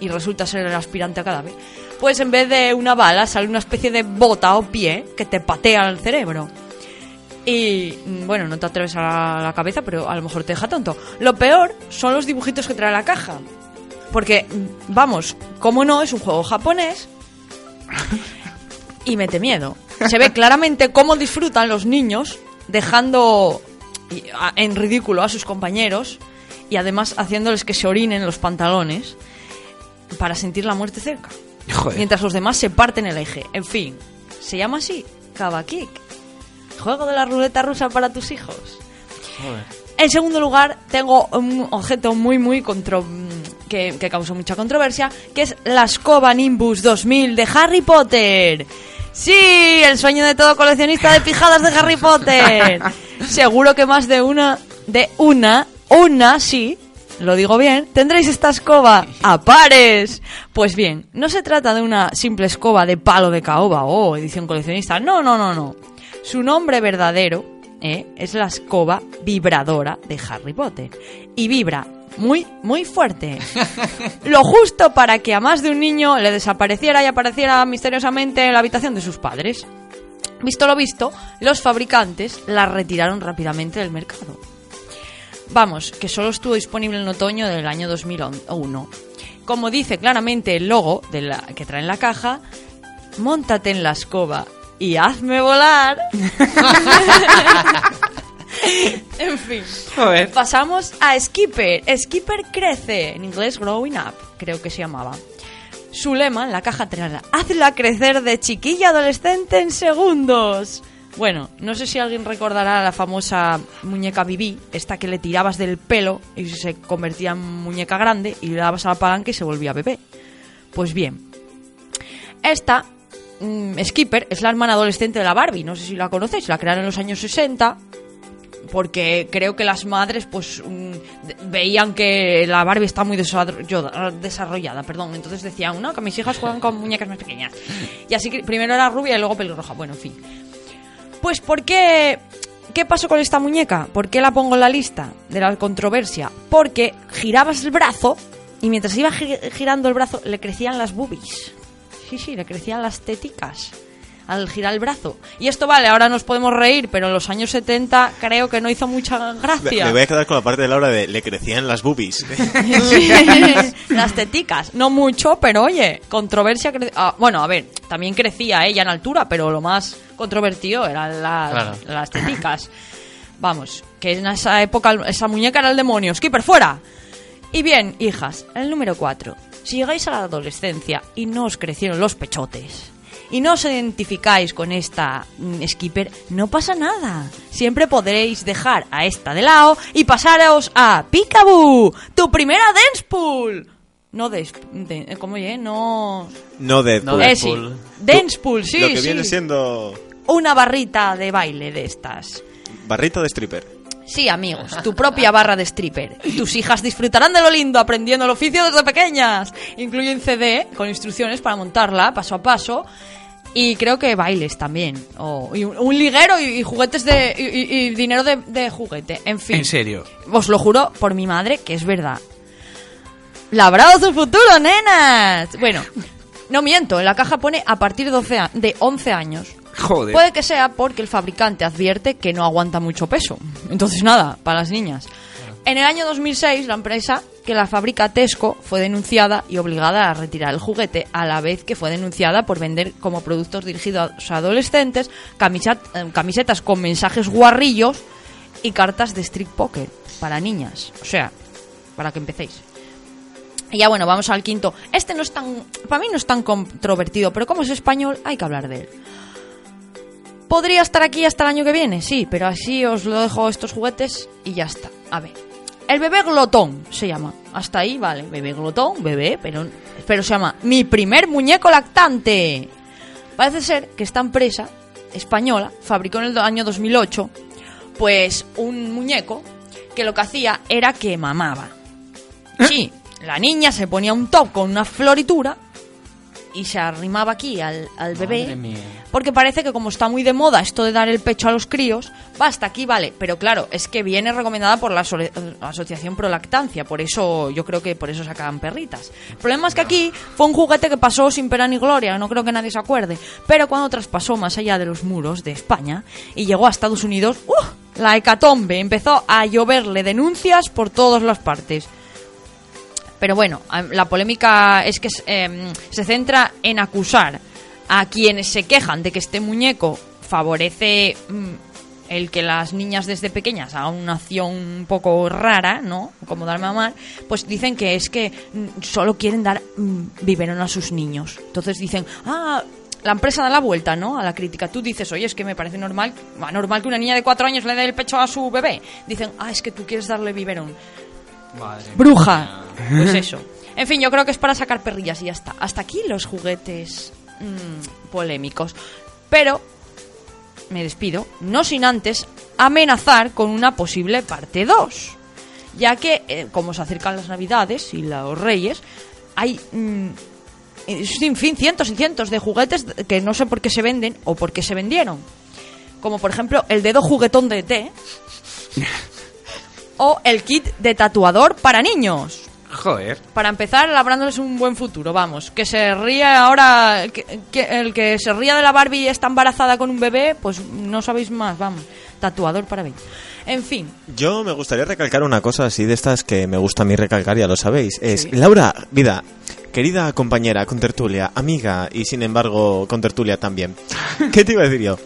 y resulta ser el aspirante a cadáver, pues en vez de una bala sale una especie de bota o pie que te patea el cerebro. Y mm, bueno, no te atreves a la, cabeza, pero a lo mejor te deja tonto. Lo peor son los dibujitos que trae la caja. Porque, mm, vamos, como no, es un juego japonés y mete miedo. Se ve claramente cómo disfrutan los niños dejando en ridículo a sus compañeros y además haciéndoles que se orinen los pantalones para sentir la muerte cerca. Joder. Mientras los demás se parten el eje. En fin, se llama así, Kick. Juego de la ruleta rusa para tus hijos. En segundo lugar, tengo un objeto muy, muy contro que, que causó mucha controversia, que es la escoba Nimbus 2000 de Harry Potter. Sí, el sueño de todo coleccionista de pijadas de Harry Potter. Seguro que más de una, de una, una, sí, lo digo bien, tendréis esta escoba a pares. Pues bien, no se trata de una simple escoba de palo de caoba o edición coleccionista. No, no, no, no. Su nombre verdadero ¿eh? es la escoba vibradora de Harry Potter. Y vibra muy, muy fuerte. Lo justo para que a más de un niño le desapareciera y apareciera misteriosamente en la habitación de sus padres. Visto lo visto, los fabricantes la retiraron rápidamente del mercado. Vamos, que solo estuvo disponible en otoño del año 2001. Como dice claramente el logo de la, que trae en la caja, móntate en la escoba y hazme volar. en fin. Pasamos a Skipper. Skipper crece, en inglés Growing Up, creo que se llamaba. Su lema en la caja trae hazla crecer de chiquilla adolescente en segundos. Bueno, no sé si alguien recordará la famosa muñeca Bibi, esta que le tirabas del pelo y se convertía en muñeca grande y le dabas a la palanca y se volvía bebé. Pues bien, esta, mm, Skipper, es la hermana adolescente de la Barbie, no sé si la conocéis, la crearon en los años 60 porque creo que las madres pues mm, veían que la Barbie está muy desarrollada, desarrollada, perdón, entonces decían, no, que mis hijas juegan con muñecas más pequeñas. Y así que primero era rubia y luego pelirroja, bueno, en fin. Pues ¿por qué qué pasó con esta muñeca? ¿Por qué la pongo en la lista de la controversia? Porque girabas el brazo y mientras iba gi- girando el brazo le crecían las boobies. Sí, sí, le crecían las teticas al girar el brazo. Y esto vale, ahora nos podemos reír, pero en los años 70 creo que no hizo mucha gracia. me voy a quedar con la parte de Laura de le crecían las boobies. Sí, las teticas. No mucho, pero oye, controversia. cre- ah, bueno, a ver, también crecía ella en altura, pero lo más controvertido eran las, Claro. las teticas. Vamos, que en esa época esa muñeca era el demonio. Skipper, fuera. Y bien, hijas, el número 4. Si llegáis a la adolescencia y no os crecieron los pechotes, y no os identificáis con esta mm, skipper, no pasa nada. Siempre podréis dejar a esta de lado y pasaros a Peekaboo, tu primera dance pool. No des, de, ¿cómo oye? No... No Deadpool. No Eh, sí. Dance pool, sí, Lo que sí. viene siendo Una barrita de baile de estas. barrito de stripper. Sí, amigos, tu propia barra de stripper. Y tus hijas disfrutarán de lo lindo aprendiendo el oficio desde pequeñas. Incluye un CD con instrucciones para montarla paso a paso. Y creo que bailes también. O, y un, un liguero y, y juguetes de. Y, dinero de, de juguete. En fin. En serio. Os lo juro por mi madre que es verdad. Labrado su futuro, nenas. Bueno, no miento, en la caja pone a partir de, 12 a- de 11 años. Joder. Puede que sea porque el fabricante advierte que no aguanta mucho peso. Entonces nada, para las niñas. En el año 2006, la empresa que la fabrica Tesco fue denunciada y obligada a retirar el juguete, a la vez que fue denunciada por vender como productos dirigidos a adolescentes eh, camisetas con mensajes guarrillos y cartas de street poker para niñas. O sea, para que empecéis. Y ya bueno, vamos al quinto. Este no es tan, para mí no es tan controvertido, pero como es español hay que hablar de él. ¿Podría estar aquí hasta el año que viene? Sí, pero así os lo dejo estos juguetes y ya está. A ver. El bebé glotón se llama. Hasta ahí, vale. Bebé glotón, bebé, pero, pero se llama Mi primer muñeco lactante. Parece ser que esta empresa española fabricó en el año 2008 pues un muñeco que lo que hacía era que mamaba. Sí, la niña se ponía un top con una floritura y se arrimaba aquí al, al bebé. Porque parece que como está muy de moda esto de dar el pecho a los críos, va hasta aquí, vale. Pero claro, es que viene recomendada por la Asole- Asociación Pro Lactancia, por eso yo creo que por eso sacaban perritas. El problema es que aquí fue un juguete que pasó sin pena ni gloria, no creo que nadie se acuerde. Pero cuando traspasó más allá de los muros de España y llegó a Estados Unidos, ¡uh! la hecatombe empezó a lloverle denuncias por todas las partes. Pero bueno, la polémica es que em, se centra en acusar a quienes se quejan de que este muñeco favorece mm, el que las niñas desde pequeñas hagan una acción un poco rara, ¿no? Como dar mamar, pues dicen que es que mm, solo quieren dar mm, biberón a sus niños. Entonces dicen, ah, la empresa da la vuelta, ¿no? A la crítica. Tú dices, oye, es que me parece normal, normal que una niña de cuatro años le dé el pecho a su bebé. Dicen, ah, es que tú quieres darle biberón. Bruja. Pues eso. En fin, yo creo que es para sacar perrillas y ya está. Hasta aquí los juguetes mm, polémicos. Pero me despido, no sin antes amenazar con una posible parte 2. Ya que, eh, como se acercan las Navidades y los Reyes, hay mm, eh, sin fin cientos y cientos de juguetes que no sé por qué se venden o por qué se vendieron. Como por ejemplo el dedo juguetón de té o el kit de tatuador para niños. Joder. Para empezar, labrándoles un buen futuro, vamos. Que se ría ahora, que, que el que se ría de la Barbie y está embarazada con un bebé, pues no sabéis más, vamos. Tatuador para bebé. En fin, Yo me gustaría recalcar una cosa así de estas que me gusta a mí recalcar, ya lo sabéis. Es, Laura, vida, querida compañera, contertulia, amiga y sin embargo contertulia también. ¿Qué te iba a decir yo?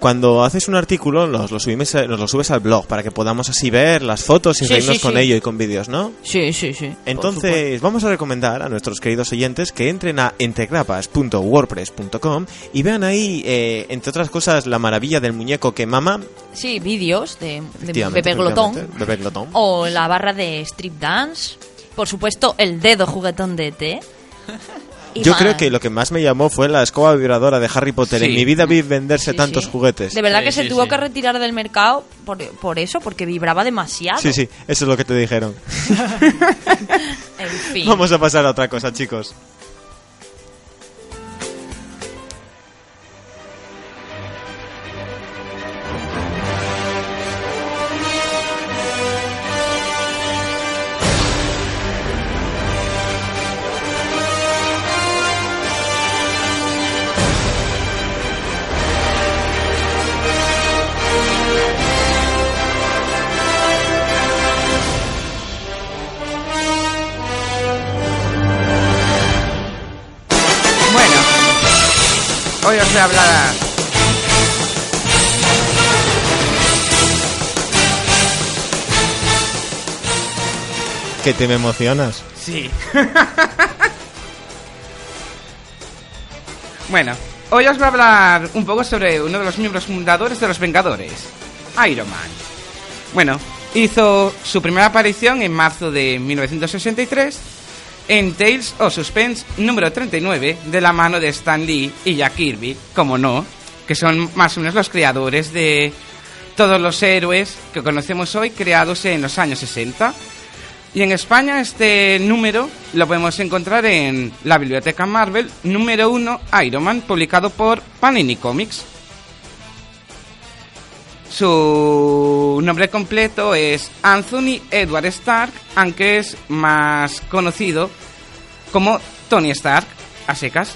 Cuando haces un artículo, nos lo, subimos, nos lo subes al blog para que podamos así ver las fotos y Sí, reírnos sí, con sí. ello y con vídeos, ¿no? sí, sí, sí. Entonces, vamos a recomendar a nuestros queridos oyentes que entren a entregrapas.wordpress.com y vean ahí, eh, entre otras cosas, la maravilla del muñeco que mama. Sí, vídeos de, de glotón. Bebé glotón. O la barra de strip dance. Por supuesto, el dedo juguetón de té. Y Yo más. creo que lo que más me llamó fue la escoba vibradora de Harry Potter. Sí. En mi vida vi venderse Sí, tantos sí. juguetes. De verdad Sí, que se sí, tuvo que retirar del mercado por, por eso, porque vibraba demasiado. Sí, sí, eso es lo que te dijeron. En fin. Vamos a pasar a otra cosa, chicos. Hoy os voy a hablar... Que te me emocionas. Sí. bueno, hoy os voy a hablar un poco sobre uno de los miembros fundadores de los Vengadores, Iron Man. Bueno, hizo su primera aparición en marzo de 1963 en Tales of Suspense número 39 de la mano de Stan Lee y Jack Kirby, como no, que son más o menos los creadores de todos los héroes que conocemos hoy creados en los años 60. Y en España este número lo podemos encontrar en la Biblioteca Marvel número 1 Iron Man, publicado por Panini Comics. Su nombre completo es Anthony Edward Stark, aunque es más conocido como Tony Stark, a secas.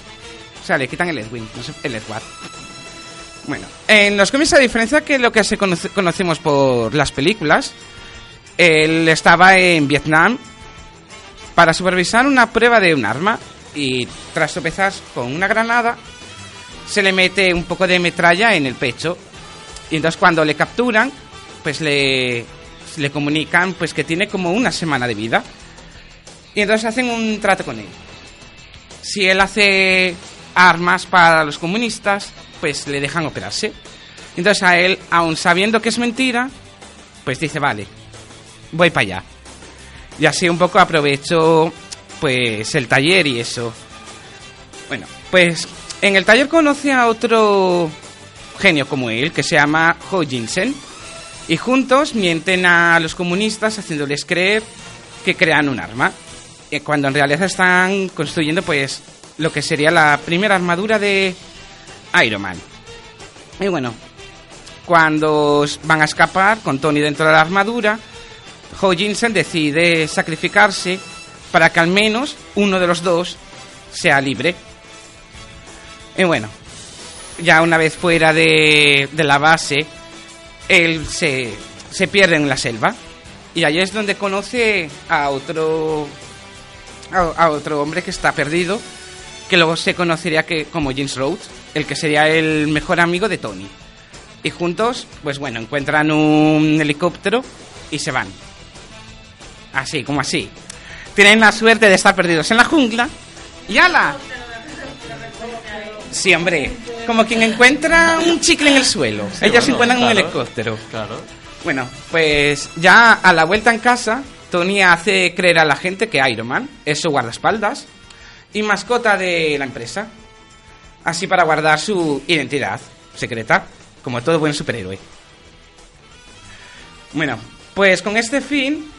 O sea, le quitan el Edwin, no sé, el Edward. Bueno, en los cómics, a diferencia que lo que se conoce- conocemos por las películas, él estaba en Vietnam para supervisar una prueba de un arma y tras tropezar con una granada, se le mete un poco de metralla en el pecho y entonces cuando le capturan, pues le, le comunican pues que tiene como una semana de vida. Y entonces hacen un trato con él. Si él hace armas para los comunistas, pues le dejan operarse. Entonces a él, aun sabiendo que es mentira, pues dice, vale, voy para allá. Y así un poco aprovecho pues el taller y eso. Bueno, pues en el taller conoce a otro genio como él, que se llama Ho Jinsen. Y juntos mienten a los comunistas haciéndoles creer que crean un arma. eh, Cuando en realidad están construyendo pues lo que sería la primera armadura de Iron Man. Y bueno, cuando van a escapar con Tony dentro de la armadura, Ho Jinsen decide sacrificarse para que al menos uno de los dos sea libre. Y bueno, ya una vez fuera de, de la base, él se, se pierde en la selva. Y allí es donde conoce a otro, a, a otro hombre que está perdido, que luego se conocería que, como James Rhodes, el que sería el mejor amigo de Tony. Y juntos, pues bueno, encuentran un helicóptero y se van. Así, como así. Tienen la suerte de estar perdidos en la jungla. ¡Y ala! Sí, hombre. Como quien encuentra un chicle en el suelo. Ellos bueno, encuentran un claro. helicóptero. Claro. Bueno, pues ya a la vuelta en casa, Tony hace creer a la gente que Iron Man es su guardaespaldas y mascota de la empresa. Así para guardar su identidad secreta, como todo buen superhéroe. Bueno, pues con este fin,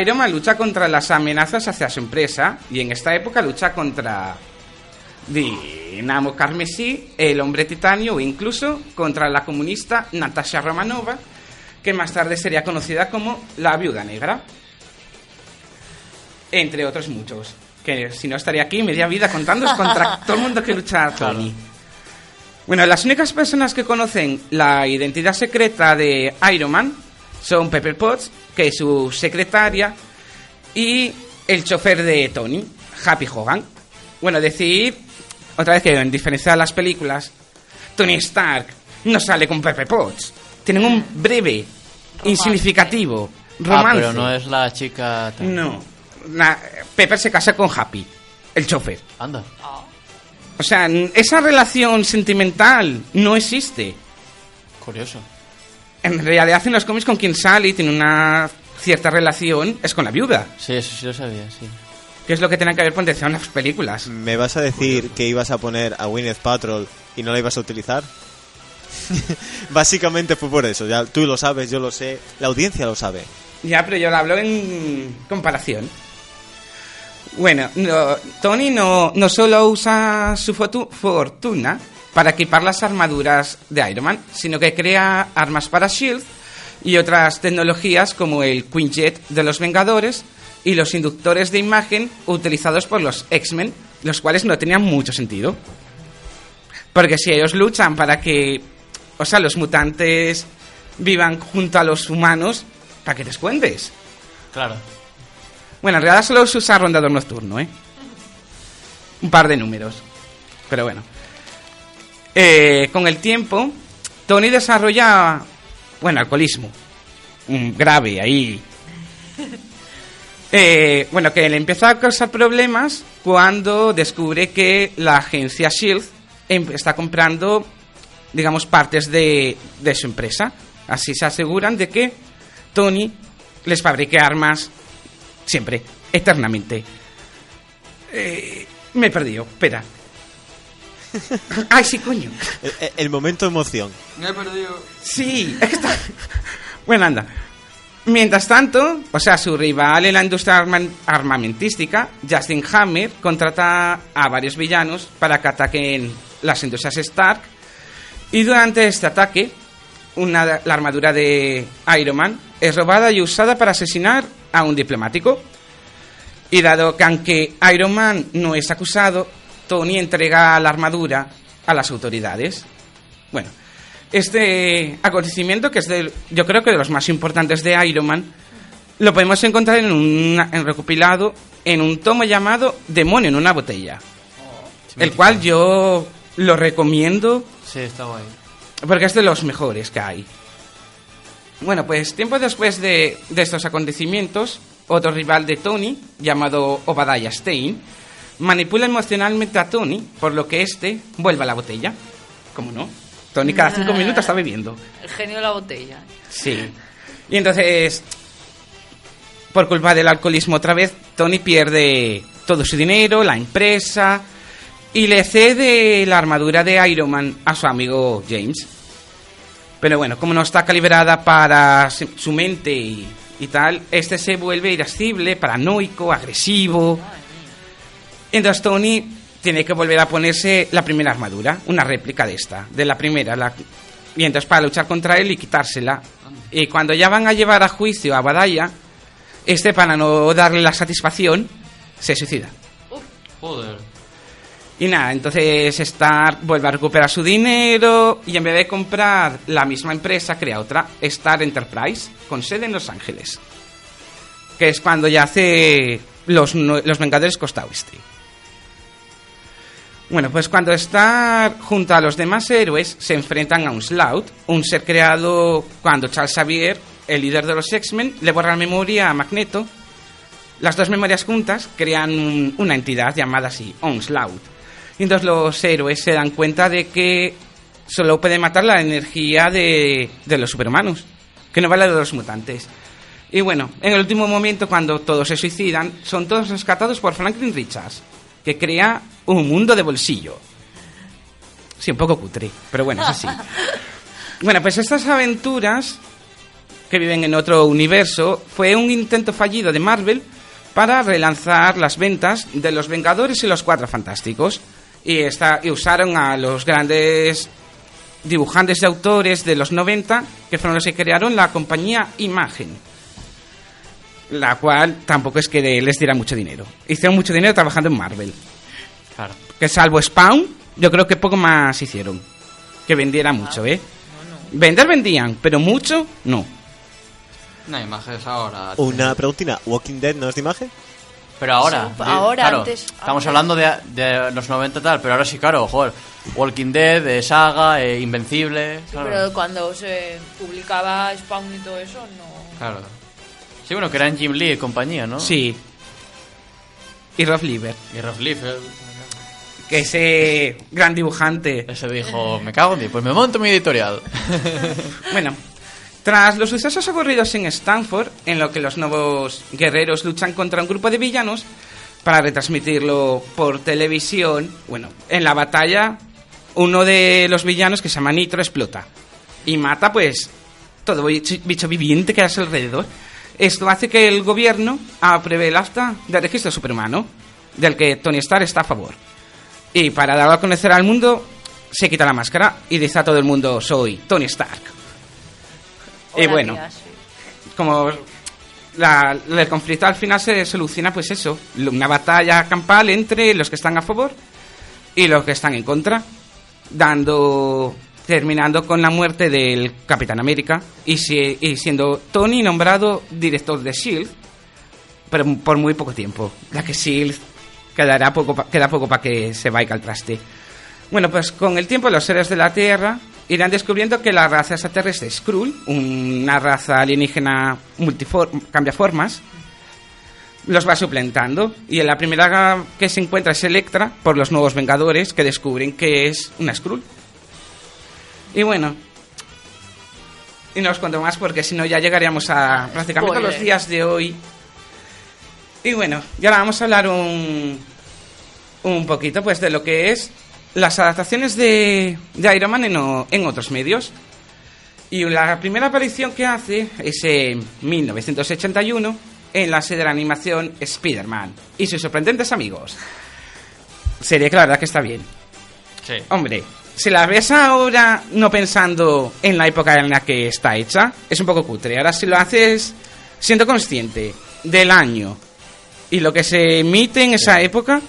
Iron Man lucha contra las amenazas hacia su empresa y en esta época lucha contra Dinamo Carmesí, el hombre titanio o incluso contra la comunista Natasha Romanova, que más tarde sería conocida como la viuda negra. Entre otros muchos. Que si no estaría aquí media vida contándoos contra todo el mundo que lucha a Tony. Bueno, las únicas personas que conocen la identidad secreta de Iron Man son Pepper Potts, que es su secretaria, y el chofer de Tony, Happy Hogan. Bueno, decir otra vez que en diferencia de las películas, Tony Stark no sale con Pepper Potts. Tienen un breve, insignificativo romance. Ah, pero no es la chica... tan- No. La- Pepper se casa con Happy, el chofer. Anda. O sea, esa relación sentimental no existe. Curioso. En realidad, en los cómics con quien sale y tiene una cierta relación es con la viuda. Sí, eso sí lo sabía, sí. Que es lo que tienen que ver con en las películas. ¿Me vas a decir que ibas a poner a Gwyneth Patrol y no la ibas a utilizar? Básicamente fue por eso. Ya tú lo sabes, yo lo sé, la audiencia lo sabe. Ya, pero yo lo hablo en comparación. Bueno, no- Tony no, no solo usa su fortuna para equipar las armaduras de Iron Man, sino que crea armas para SHIELD y otras tecnologías como el Quinjet de los Vengadores y los inductores de imagen utilizados por los X-Men, los cuales no tenían mucho sentido. Porque si ellos luchan para que, o sea, los mutantes vivan junto a los humanos, ¿para qué te cuentes? Claro. Bueno, en realidad solo se usa rondador nocturno, ¿eh? Un par de números. Pero bueno. Eh, con el tiempo, Tony desarrolla, bueno, alcoholismo. Un grave ahí. Eh, bueno, que le empieza a causar problemas cuando descubre que la agencia SHIELD em- está comprando, digamos, partes de, de su empresa. Así se aseguran de que Tony les fabrique armas siempre, eternamente. Eh, me he perdido, espera. Ay, sí, coño. El, el- el momento de emoción. Me he perdido. Sí, es que está... Bueno, anda. Mientras tanto, o sea, su rival en la industria arma- armamentística, Justin Hammer, contrata a varios villanos para que ataquen las industrias Stark. Y durante este ataque, la armadura de Iron Man es robada y usada para asesinar a un diplomático. Y dado que aunque Iron Man no es acusado, Tony entrega la armadura a las autoridades. Bueno, este acontecimiento, que es de, yo creo que de los más importantes de Iron Man, lo podemos encontrar en un en recopilado en un tomo llamado Demonio en una botella. el cual yo lo recomiendo Sí, está guay. porque es de los mejores que hay. Bueno, pues tiempo después de, de estos acontecimientos, otro rival de Tony, llamado Obadiah Stein, manipula emocionalmente a Tony, por lo que éste vuelve a la botella. ¿Cómo no? Tony cada cinco minutos está bebiendo. El genio de la botella. Sí. Y entonces, por culpa del alcoholismo otra vez, Tony pierde todo su dinero, la empresa, y le cede la armadura de Iron Man a su amigo James. Pero bueno, como no está calibrada para su mente y, y tal, este se vuelve irascible, paranoico, agresivo. Entonces Tony tiene que volver a ponerse la primera armadura, una réplica de esta, de la primera. La... Y entonces para luchar contra él y quitársela. Y cuando ya van a llevar a juicio a Badaya, este para no darle la satisfacción, se suicida. Joder. Y nada, entonces Stark vuelve a recuperar su dinero y en vez de comprar la misma empresa, crea otra, Star Enterprise, con sede en Los Ángeles. Que es cuando ya hace los, los Vengadores Costa Oeste. Bueno, pues cuando Stark junto a los demás héroes se enfrentan a un Slout, un ser creado cuando Charles Xavier, el líder de los X-Men, le borra la memoria a Magneto. Las dos memorias juntas crean un- una entidad llamada así, Onslaught. Y entonces los héroes se dan cuenta de que solo puede matar la energía de, de los superhumanos, que no vale la de los mutantes. Y bueno, en el último momento, cuando todos se suicidan, son todos rescatados por Franklin Richards, que crea un mundo de bolsillo. Sí, un poco cutre, pero bueno, es así. bueno, pues estas aventuras que viven en otro universo fue un intento fallido de Marvel para relanzar las ventas de los Vengadores y los Cuatro Fantásticos. Y, esta, y usaron a los grandes dibujantes y autores de los 90, que fueron los que crearon la compañía Imagen. La cual tampoco es que les diera mucho dinero. Hicieron mucho dinero trabajando en Marvel. Claro. Que salvo Spawn, yo creo que poco más hicieron. Que vendiera mucho, ¿eh? Vender vendían, pero mucho, no. No hay imágenes ahora. Una preguntina, ¿Walking Dead no es de imagen? Pero ahora. Sí, de- ahora, claro, antes- Estamos ahora. hablando de, de los 90 tal, pero ahora sí, claro, joder. Walking Dead, eh, Saga, eh, Invencible. Sí, claro. pero cuando se publicaba Spawn y todo eso, no. Claro. Sí, bueno, que eran Jim Lee y compañía, ¿no? Sí. Y Rob Liefeld, Y Ralph Liefeld. que ese gran dibujante. Ese dijo, me cago en ti, pues me monto mi editorial. Bueno, tras los sucesos ocurridos en Stanford, en lo que los nuevos guerreros luchan contra un grupo de villanos para retransmitirlo por televisión, bueno, en la batalla uno de los villanos que se llama Nitro explota y mata pues todo bicho, bicho viviente que hay a su alrededor. Esto hace que el gobierno apruebe el acta de registro superhumano, del que Tony Stark está a favor. Y para darlo a conocer al mundo, se quita la máscara y dice a todo el mundo, soy Tony Stark. Y Hola, bueno, tías, sí. como la- el conflicto al final se soluciona, pues eso, una batalla campal entre los que están a favor y los que están en contra, dando terminando con la muerte del Capitán América y, si- y siendo Tony nombrado director de Shield, pero por muy poco tiempo, ya que Shield quedará poco queda poco para que se vaya al traste. Bueno, pues con el tiempo los seres de la Tierra irán descubriendo que la raza extraterrestre Skrull, una raza alienígena cambia formas, los va suplentando. Y en la primera que se encuentra es Electra por los nuevos Vengadores que descubren que es una Skrull. Y bueno. Y no os cuento más porque si no ya llegaríamos a prácticamente a los días de hoy. Y bueno, y ahora vamos a hablar un, un poquito pues de lo que es las adaptaciones de, de Iron Man en, o- en otros medios. Y la primera aparición que hace es en 1981 en la serie de la animación Spider-Man y sus sorprendentes amigos. Serie que la verdad que está bien. Sí. Hombre, si la ves ahora no pensando en la época en la que está hecha, es un poco cutre. Ahora si lo haces siendo consciente del año y lo que se emite en esa época,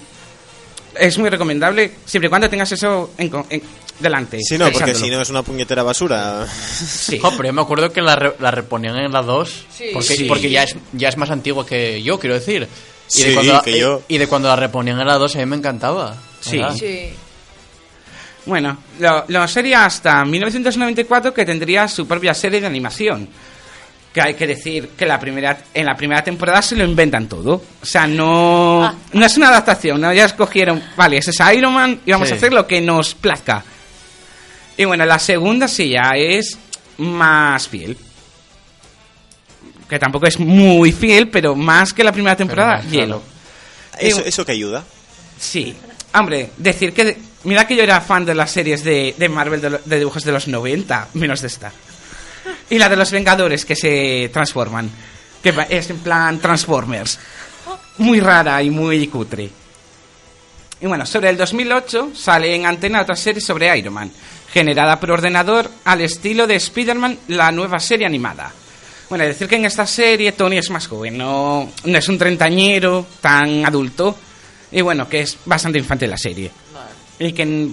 es muy recomendable siempre y cuando tengas eso en, en- delante. Sí, no, porque si no es una puñetera basura. Sí. Pero yo me acuerdo que la, re- la reponían en la 2. Sí. Porque, Sí. porque ya, es, ya es más antigua que yo, quiero decir. Y Sí, de cuando, que yo. Y de cuando la reponían en la 2 a mí me encantaba. Sí. ¿verdad? Sí. Bueno, lo, lo sería hasta 1994 que tendría su propia serie de animación. Que hay que decir que la primera, en la primera temporada se lo inventan todo. O sea, no, Ah. no es una adaptación, ¿no? Ya escogieron, vale, ese es Iron Man y vamos Sí. a hacer lo que nos plazca. Y bueno, la segunda sí ya es más fiel. Que tampoco es muy fiel, pero más que la primera temporada, hielo. ¿Eso, ¿Eso que ayuda? Sí. Hombre, decir que... Mira que yo era fan de las series de, de Marvel de, de dibujos de los 90, menos de esta. Y la de los Vengadores que se transforman. Que es en plan Transformers. Muy rara y muy cutre. Y bueno, sobre el 2008 sale en antena otra serie sobre Iron Man, generada por ordenador al estilo de Spider-Man, la nueva serie animada. Bueno, decir que en esta serie Tony es más joven, no, no es un treintañero tan adulto. Y bueno, que es bastante infantil la serie. Y que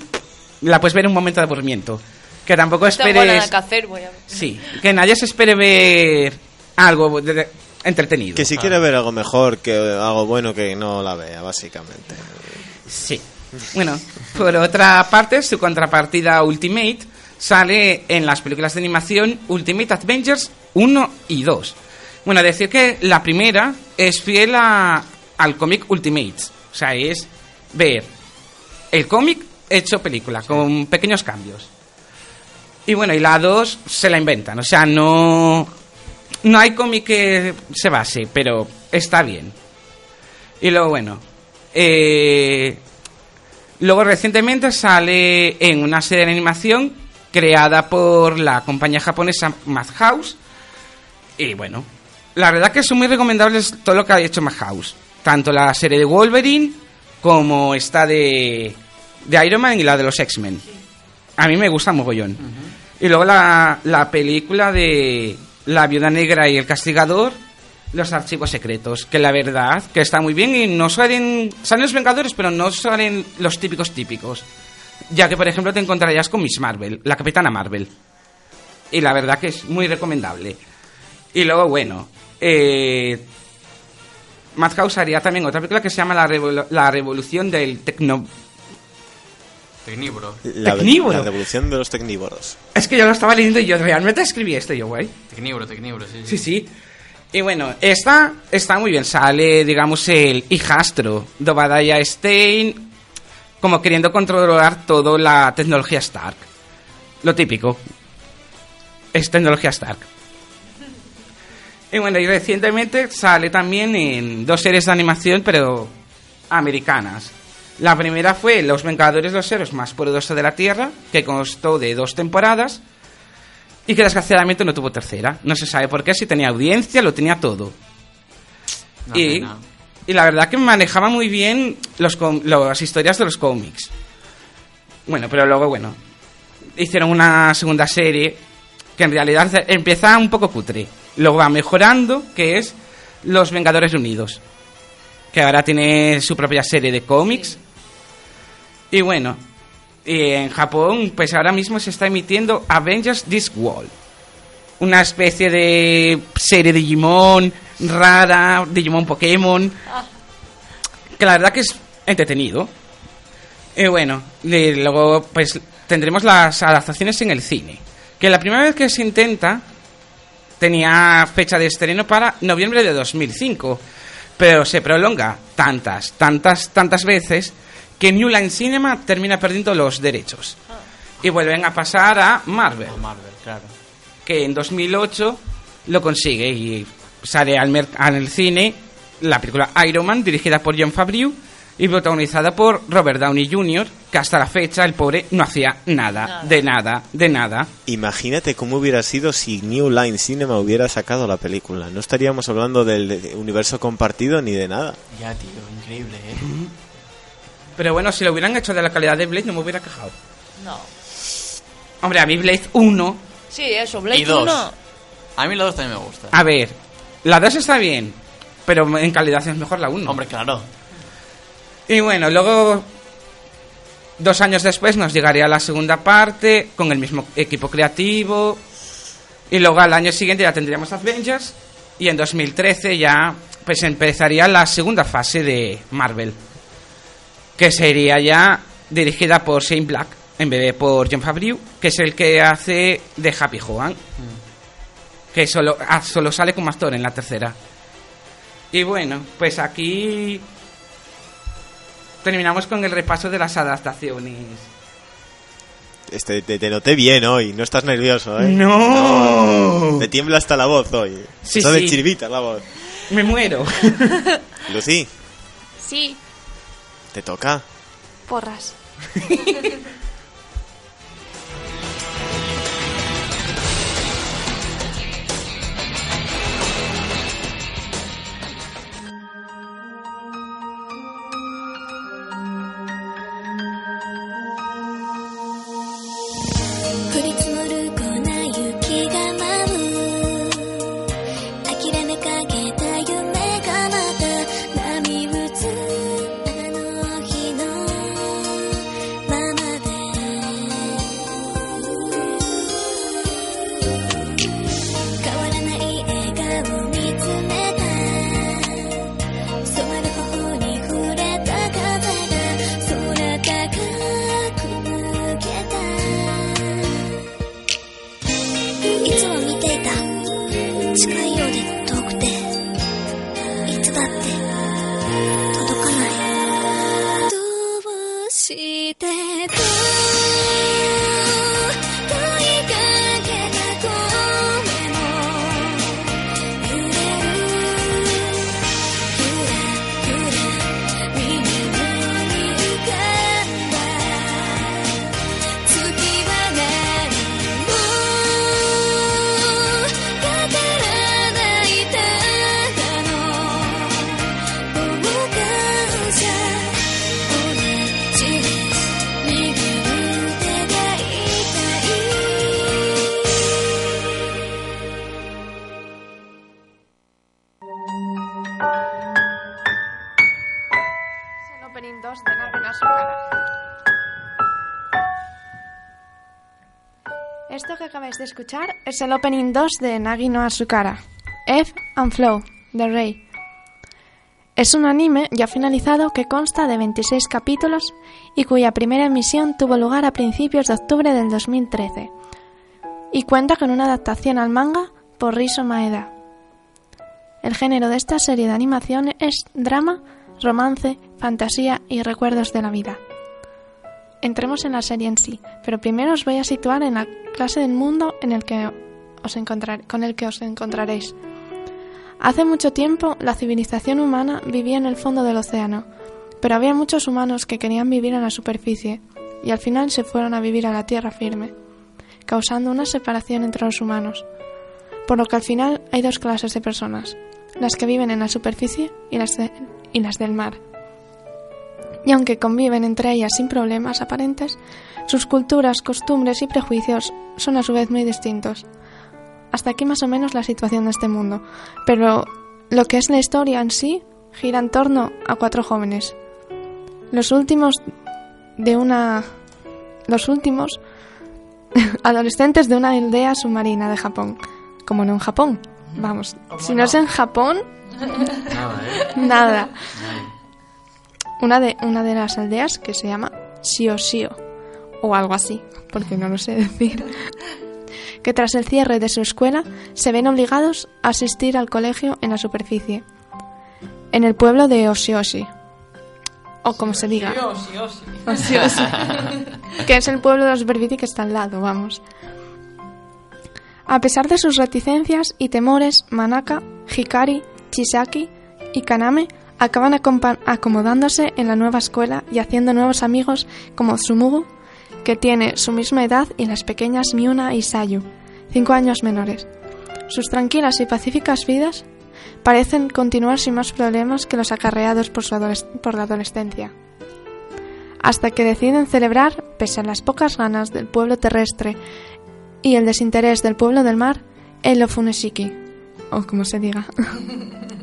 la puedes ver en un momento de aburrimiento. Que tampoco Tengo nada esperes... que hacer, voy a ver. Sí, que nadie se espere ver algo de- de- entretenido. Que si quiere ver algo mejor, que algo bueno, que no la vea, básicamente. Sí. Bueno, por otra parte, su contrapartida Ultimate sale en las películas de animación Ultimate Avengers 1 y 2. Bueno, decir que la primera es fiel a- al cómic Ultimate. O sea, es ver el cómic hecho película, con pequeños cambios. Y bueno, y la 2 se la inventan. O sea, no, no hay cómic que se base, pero está bien. Y luego, bueno, eh, luego recientemente sale en una serie de animación creada por la compañía japonesa Madhouse. Y bueno, la verdad que son muy recomendables todo lo que ha hecho Madhouse. Tanto la serie de Wolverine como esta de, de Iron Man y la de los X-Men. A mí me gusta mogollón. Y luego la, la película de La Viuda Negra y el Castigador, Los Archivos Secretos, que la verdad que está muy bien y no salen, salen los Vengadores, pero no salen los típicos típicos. Ya que, por ejemplo, te encontrarías con Miss Marvel, la Capitana Marvel. Y la verdad que es muy recomendable. Y luego, bueno, eh, Madhouse haría también otra película que se llama La, la Revolución del Tecno... Tecnívoro. La, Tecnívoro. la devolución de los tecnívoros. Es que yo lo estaba leyendo y yo realmente escribí esto, yo, güey. Tecnívoro, tecnívoro, sí. Sí, sí. Y bueno, esta está muy bien. Sale, digamos, el hijastro de Obadiah Stein como queriendo controlar toda la tecnología Stark. Lo típico. Es tecnología Stark. Y bueno, y recientemente sale también en dos series de animación, pero americanas. La primera fue Los Vengadores, los héroes más poderosos de la Tierra, que constó de dos temporadas y que desgraciadamente no tuvo tercera. No se sabe por qué, si tenía audiencia, lo tenía todo. Y, la verdad que manejaba muy bien los com- las historias de los cómics. Bueno, pero luego, bueno, hicieron una segunda serie que en realidad empieza un poco cutre. Luego va mejorando, que es Los Vengadores Unidos. Que ahora tiene su propia serie de cómics. Y bueno, en Japón, pues ahora mismo se está emitiendo Avengers Discworld. Una especie de serie de Digimon rara, Digimon Pokémon. Que la verdad que es entretenido. Y bueno, luego pues tendremos las adaptaciones en el cine. Que la primera vez que se intenta tenía fecha de estreno para noviembre de 2005. pero se prolonga tantas, tantas, tantas veces que New Line Cinema termina perdiendo los derechos. Y vuelven a pasar a Marvel, Marvel, claro. que en 2008 lo consigue y sale al, mer- al cine la película Iron Man, dirigida por John Favreau y protagonizada por Robert Downey Jr., que hasta la fecha el pobre no hacía nada, de nada, de nada. Imagínate cómo hubiera sido si New Line Cinema hubiera sacado la película. No estaríamos hablando del de- universo compartido ni de nada. Ya, tío, increíble, ¿eh? Pero bueno, si lo hubieran hecho de la calidad de Blade no me hubiera quejado. No. Hombre, a mí Blade 1 Sí, eso, Blade Y dos. 1. A mí los dos también me gustan. A ver, la 2 está bien, pero en calidad es mejor la 1. Hombre, claro. Y bueno, luego, dos años después, nos llegaría la segunda parte con el mismo equipo creativo. Y luego al año siguiente ya tendríamos Avengers. Y en 2013 ya pues empezaría la segunda fase de Marvel. Que sería ya dirigida por Shane Black en vez de por John Favreau, que es el que hace de Happy Hogan. Que solo, ah, solo sale como actor en la tercera. Y bueno, pues aquí terminamos con el repaso de las adaptaciones. Este, te, te noté bien hoy, no estás nervioso, ¿eh? ¡No! Me tiembla hasta la voz hoy. Sí, Está de sí. chiribita la voz. Me muero. Lucy, Sí, te toca. porras. escuchar es el Opening 2 de Nagi no Asukara, F and Flow, de Rey. Es un anime ya finalizado que consta de 26 capítulos y cuya primera emisión tuvo lugar a principios de octubre del 2013 y cuenta con una adaptación al manga por Riso Maeda. El género de esta serie de animación es drama, romance, fantasía y recuerdos de la vida. Entremos en la serie en sí, pero primero os voy a situar en la clase del mundo en el que os con el que os encontraréis. Hace mucho tiempo la civilización humana vivía en el fondo del océano, pero había muchos humanos que querían vivir en la superficie y al final se fueron a vivir a la tierra firme, causando una separación entre los humanos. Por lo que al final hay dos clases de personas, las que viven en la superficie y las, y las del mar. Y aunque conviven entre ellas sin problemas aparentes, sus culturas, costumbres y prejuicios son a su vez muy distintos. Hasta aquí más o menos la situación de este mundo, pero lo que es la historia en sí gira en torno a cuatro jóvenes. Los últimos de una los últimos adolescentes de una aldea submarina de Japón. Como no en Japón. Vamos, si no es en Japón, Nada, ¿eh? nada. Una de, una de las aldeas que se llama Shio Shio, o algo así, porque no lo sé decir. Que tras el cierre de su escuela se ven obligados a asistir al colegio en la superficie. en el pueblo de Oshioshi. O como se diga. Oshioshi. que es el pueblo de los Berbiti que está al lado, vamos. A pesar de sus reticencias y temores, Manaka, Hikari, Chisaki y Kaname acaban acomodándose en la nueva escuela y haciendo nuevos amigos como Tsumugu, que tiene su misma edad, y las pequeñas Miuna y Sayu, cinco años menores. Sus tranquilas y pacíficas vidas parecen continuar sin más problemas que los acarreados por, su por la adolescencia. Hasta que deciden celebrar, pese a las pocas ganas del pueblo terrestre y el desinterés del pueblo del mar, el Ofuneshiki, o como se diga.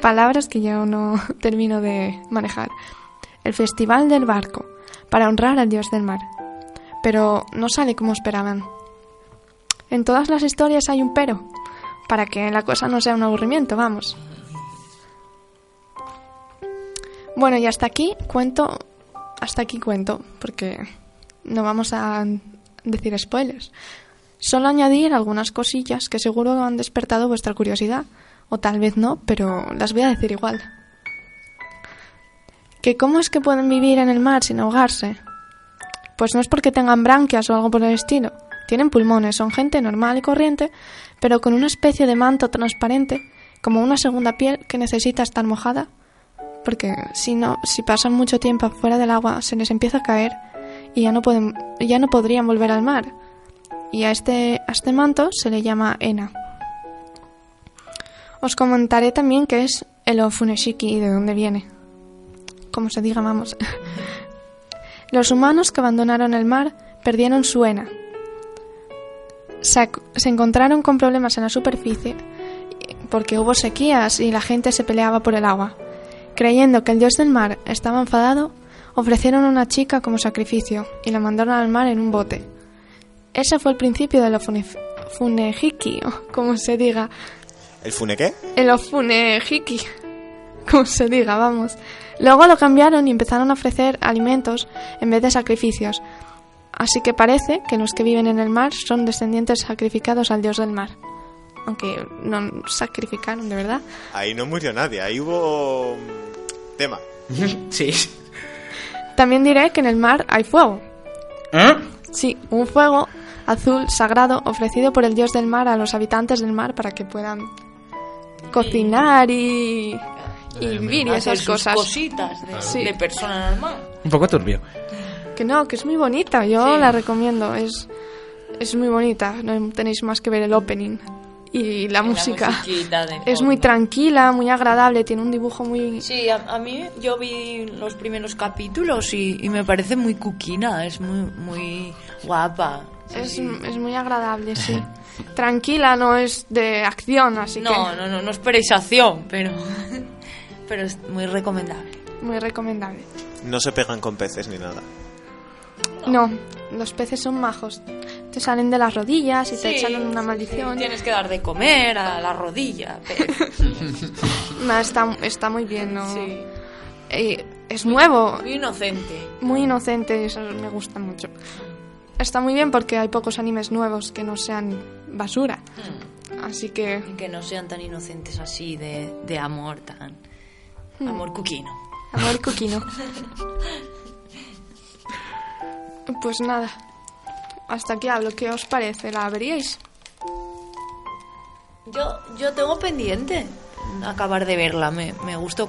Palabras que yo no termino de manejar. El Festival del Barco, para honrar al dios del mar. Pero no sale como esperaban. En todas las historias hay un pero, para que la cosa no sea un aburrimiento, vamos. Bueno, y hasta aquí cuento, hasta aquí cuento, porque no vamos a decir spoilers. Solo añadir algunas cosillas que seguro han despertado vuestra curiosidad, o tal vez no, pero las voy a decir igual. ¿Que cómo es que pueden vivir en el mar sin ahogarse? Pues no es porque tengan branquias o algo por el estilo. Tienen pulmones, son gente normal y corriente, pero con una especie de manto transparente, como una segunda piel que necesita estar mojada, porque si no, si pasan mucho tiempo fuera del agua, se les empieza a caer y ya no pueden, ya no podrían volver al mar. Y a este, a este manto se le llama ena. Os comentaré también qué es el Ofuneshiki y de dónde viene. Como se diga, vamos. Los humanos que abandonaron el mar perdieron su ena. Se, encontraron con problemas en la superficie porque hubo sequías y la gente se peleaba por el agua. Creyendo que el dios del mar estaba enfadado, ofrecieron a una chica como sacrificio y la mandaron al mar en un bote. Ese fue el principio del Ofune- Funehiki, o como se diga. ¿El fune qué? El Ofunehiki, como se diga, vamos. Luego lo cambiaron y empezaron a ofrecer alimentos en vez de sacrificios. Así que parece que los que viven en el mar son descendientes sacrificados al dios del mar. Aunque no sacrificaron, de verdad. Ahí no murió nadie, ahí hubo mm, tema. Sí. También diré que en el mar hay fuego. ¿Eh? Sí, un fuego azul sagrado ofrecido por el dios del mar a los habitantes del mar para que puedan cocinar y, y vivir y esas sus cosas. cositas de, Sí. de persona normal. Un poco turbio. Que no, que es muy bonita, yo Sí. la recomiendo, es, es muy bonita, no tenéis más que ver el opening y la Y música. Es muy tranquila, muy agradable, tiene un dibujo muy... Sí, a, a mí yo vi los primeros capítulos y, y me parece muy cuquina, es muy, muy guapa. Sí, Es, sí. es muy agradable, sí. Tranquila, no es de acción, así No, que no, no, no esperéis acción, pero, pero es muy recomendable. muy recomendable. No se pegan con peces ni nada. No, los peces son majos. Te salen de las rodillas y te echan una maldición. Tienes que dar de comer a la rodilla. No, está, está muy bien, ¿no? Sí. Eh, es nuevo, Muy inocente. muy inocente, eso me gusta mucho. Está muy bien porque hay pocos animes nuevos que no sean basura. Así que, Y que no sean tan inocentes así de, de amor tan... Amor cuquino. amor coquino. Pues nada, hasta aquí hablo. ¿Qué os parece? ¿La veríais? Yo, yo tengo pendiente acabar de verla, me, me gustó.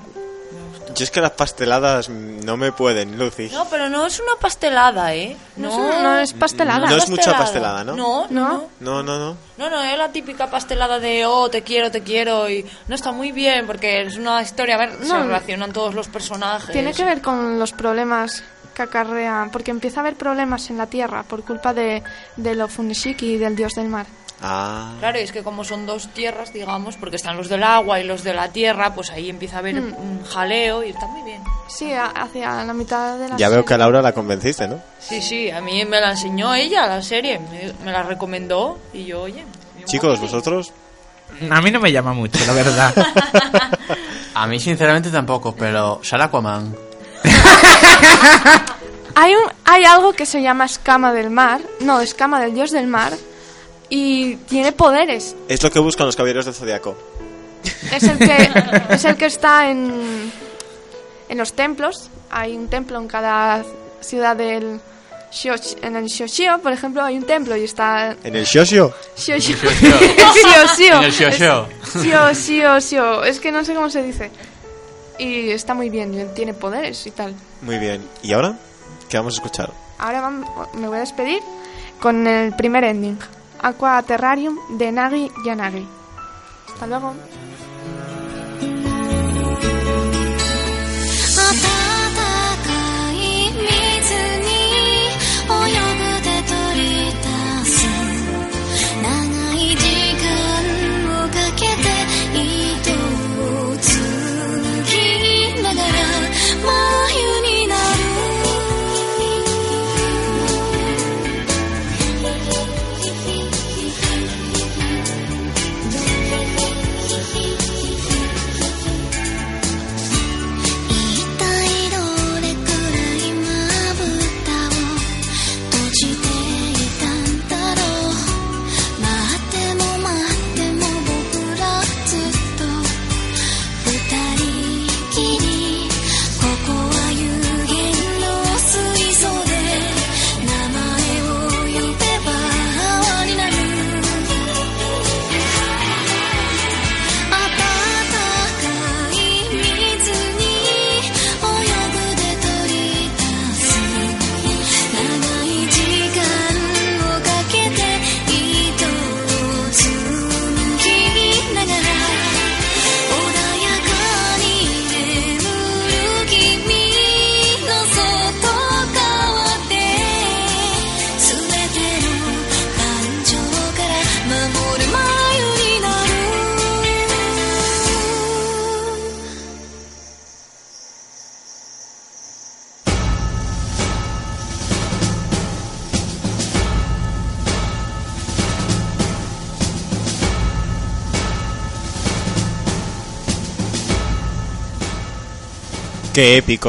Yo es que las pasteladas no me pueden, Lucy. No, pero no es una pastelada, ¿eh? No, es un- no es pastelada. No es mucha pastelada, ¿no? No, no, ¿No? no. No, no, no. No, no, es la típica pastelada de oh, te quiero, te quiero y no está muy bien porque es una historia, a ver, se No. relacionan todos los personajes. Tiene que ver con los problemas que acarrean, porque empieza a haber problemas en la Tierra por culpa de, de lo Funishiki y del dios del mar. Ah. Claro, y es que como son dos tierras, digamos, porque están los del agua y los de la tierra, pues ahí empieza a haber Hmm. un jaleo y está muy bien. Sí, hacia la mitad de la Ya veo que a. Laura la convenciste, ¿no? Sí, sí, a mí me la enseñó ella, la serie, me, me la recomendó y yo, oye. Chicos, vosotros. A mí no me llama mucho, la verdad. A mí, sinceramente, tampoco, pero sale Aquaman. Hay, un, hay algo que se llama escama del mar, no, escama del dios del mar, y tiene poderes. Es lo que buscan los caballeros del zodiaco. Es el que, es el que está en, en los templos. Hay un templo en cada ciudad del En el Shioshio, por ejemplo, hay un templo y está... En el Shoshio. Shioshio. Shioshio. En el Shioshio. Es- Shio, shio, shio. Es que no sé cómo se dice. Y está muy bien, tiene poderes y tal. Muy bien. ¿Y ahora? ¿Qué vamos a escuchar? Ahora me voy a despedir con el primer ending. Aqua Terrarium de Nagi Yanagi. Hasta luego.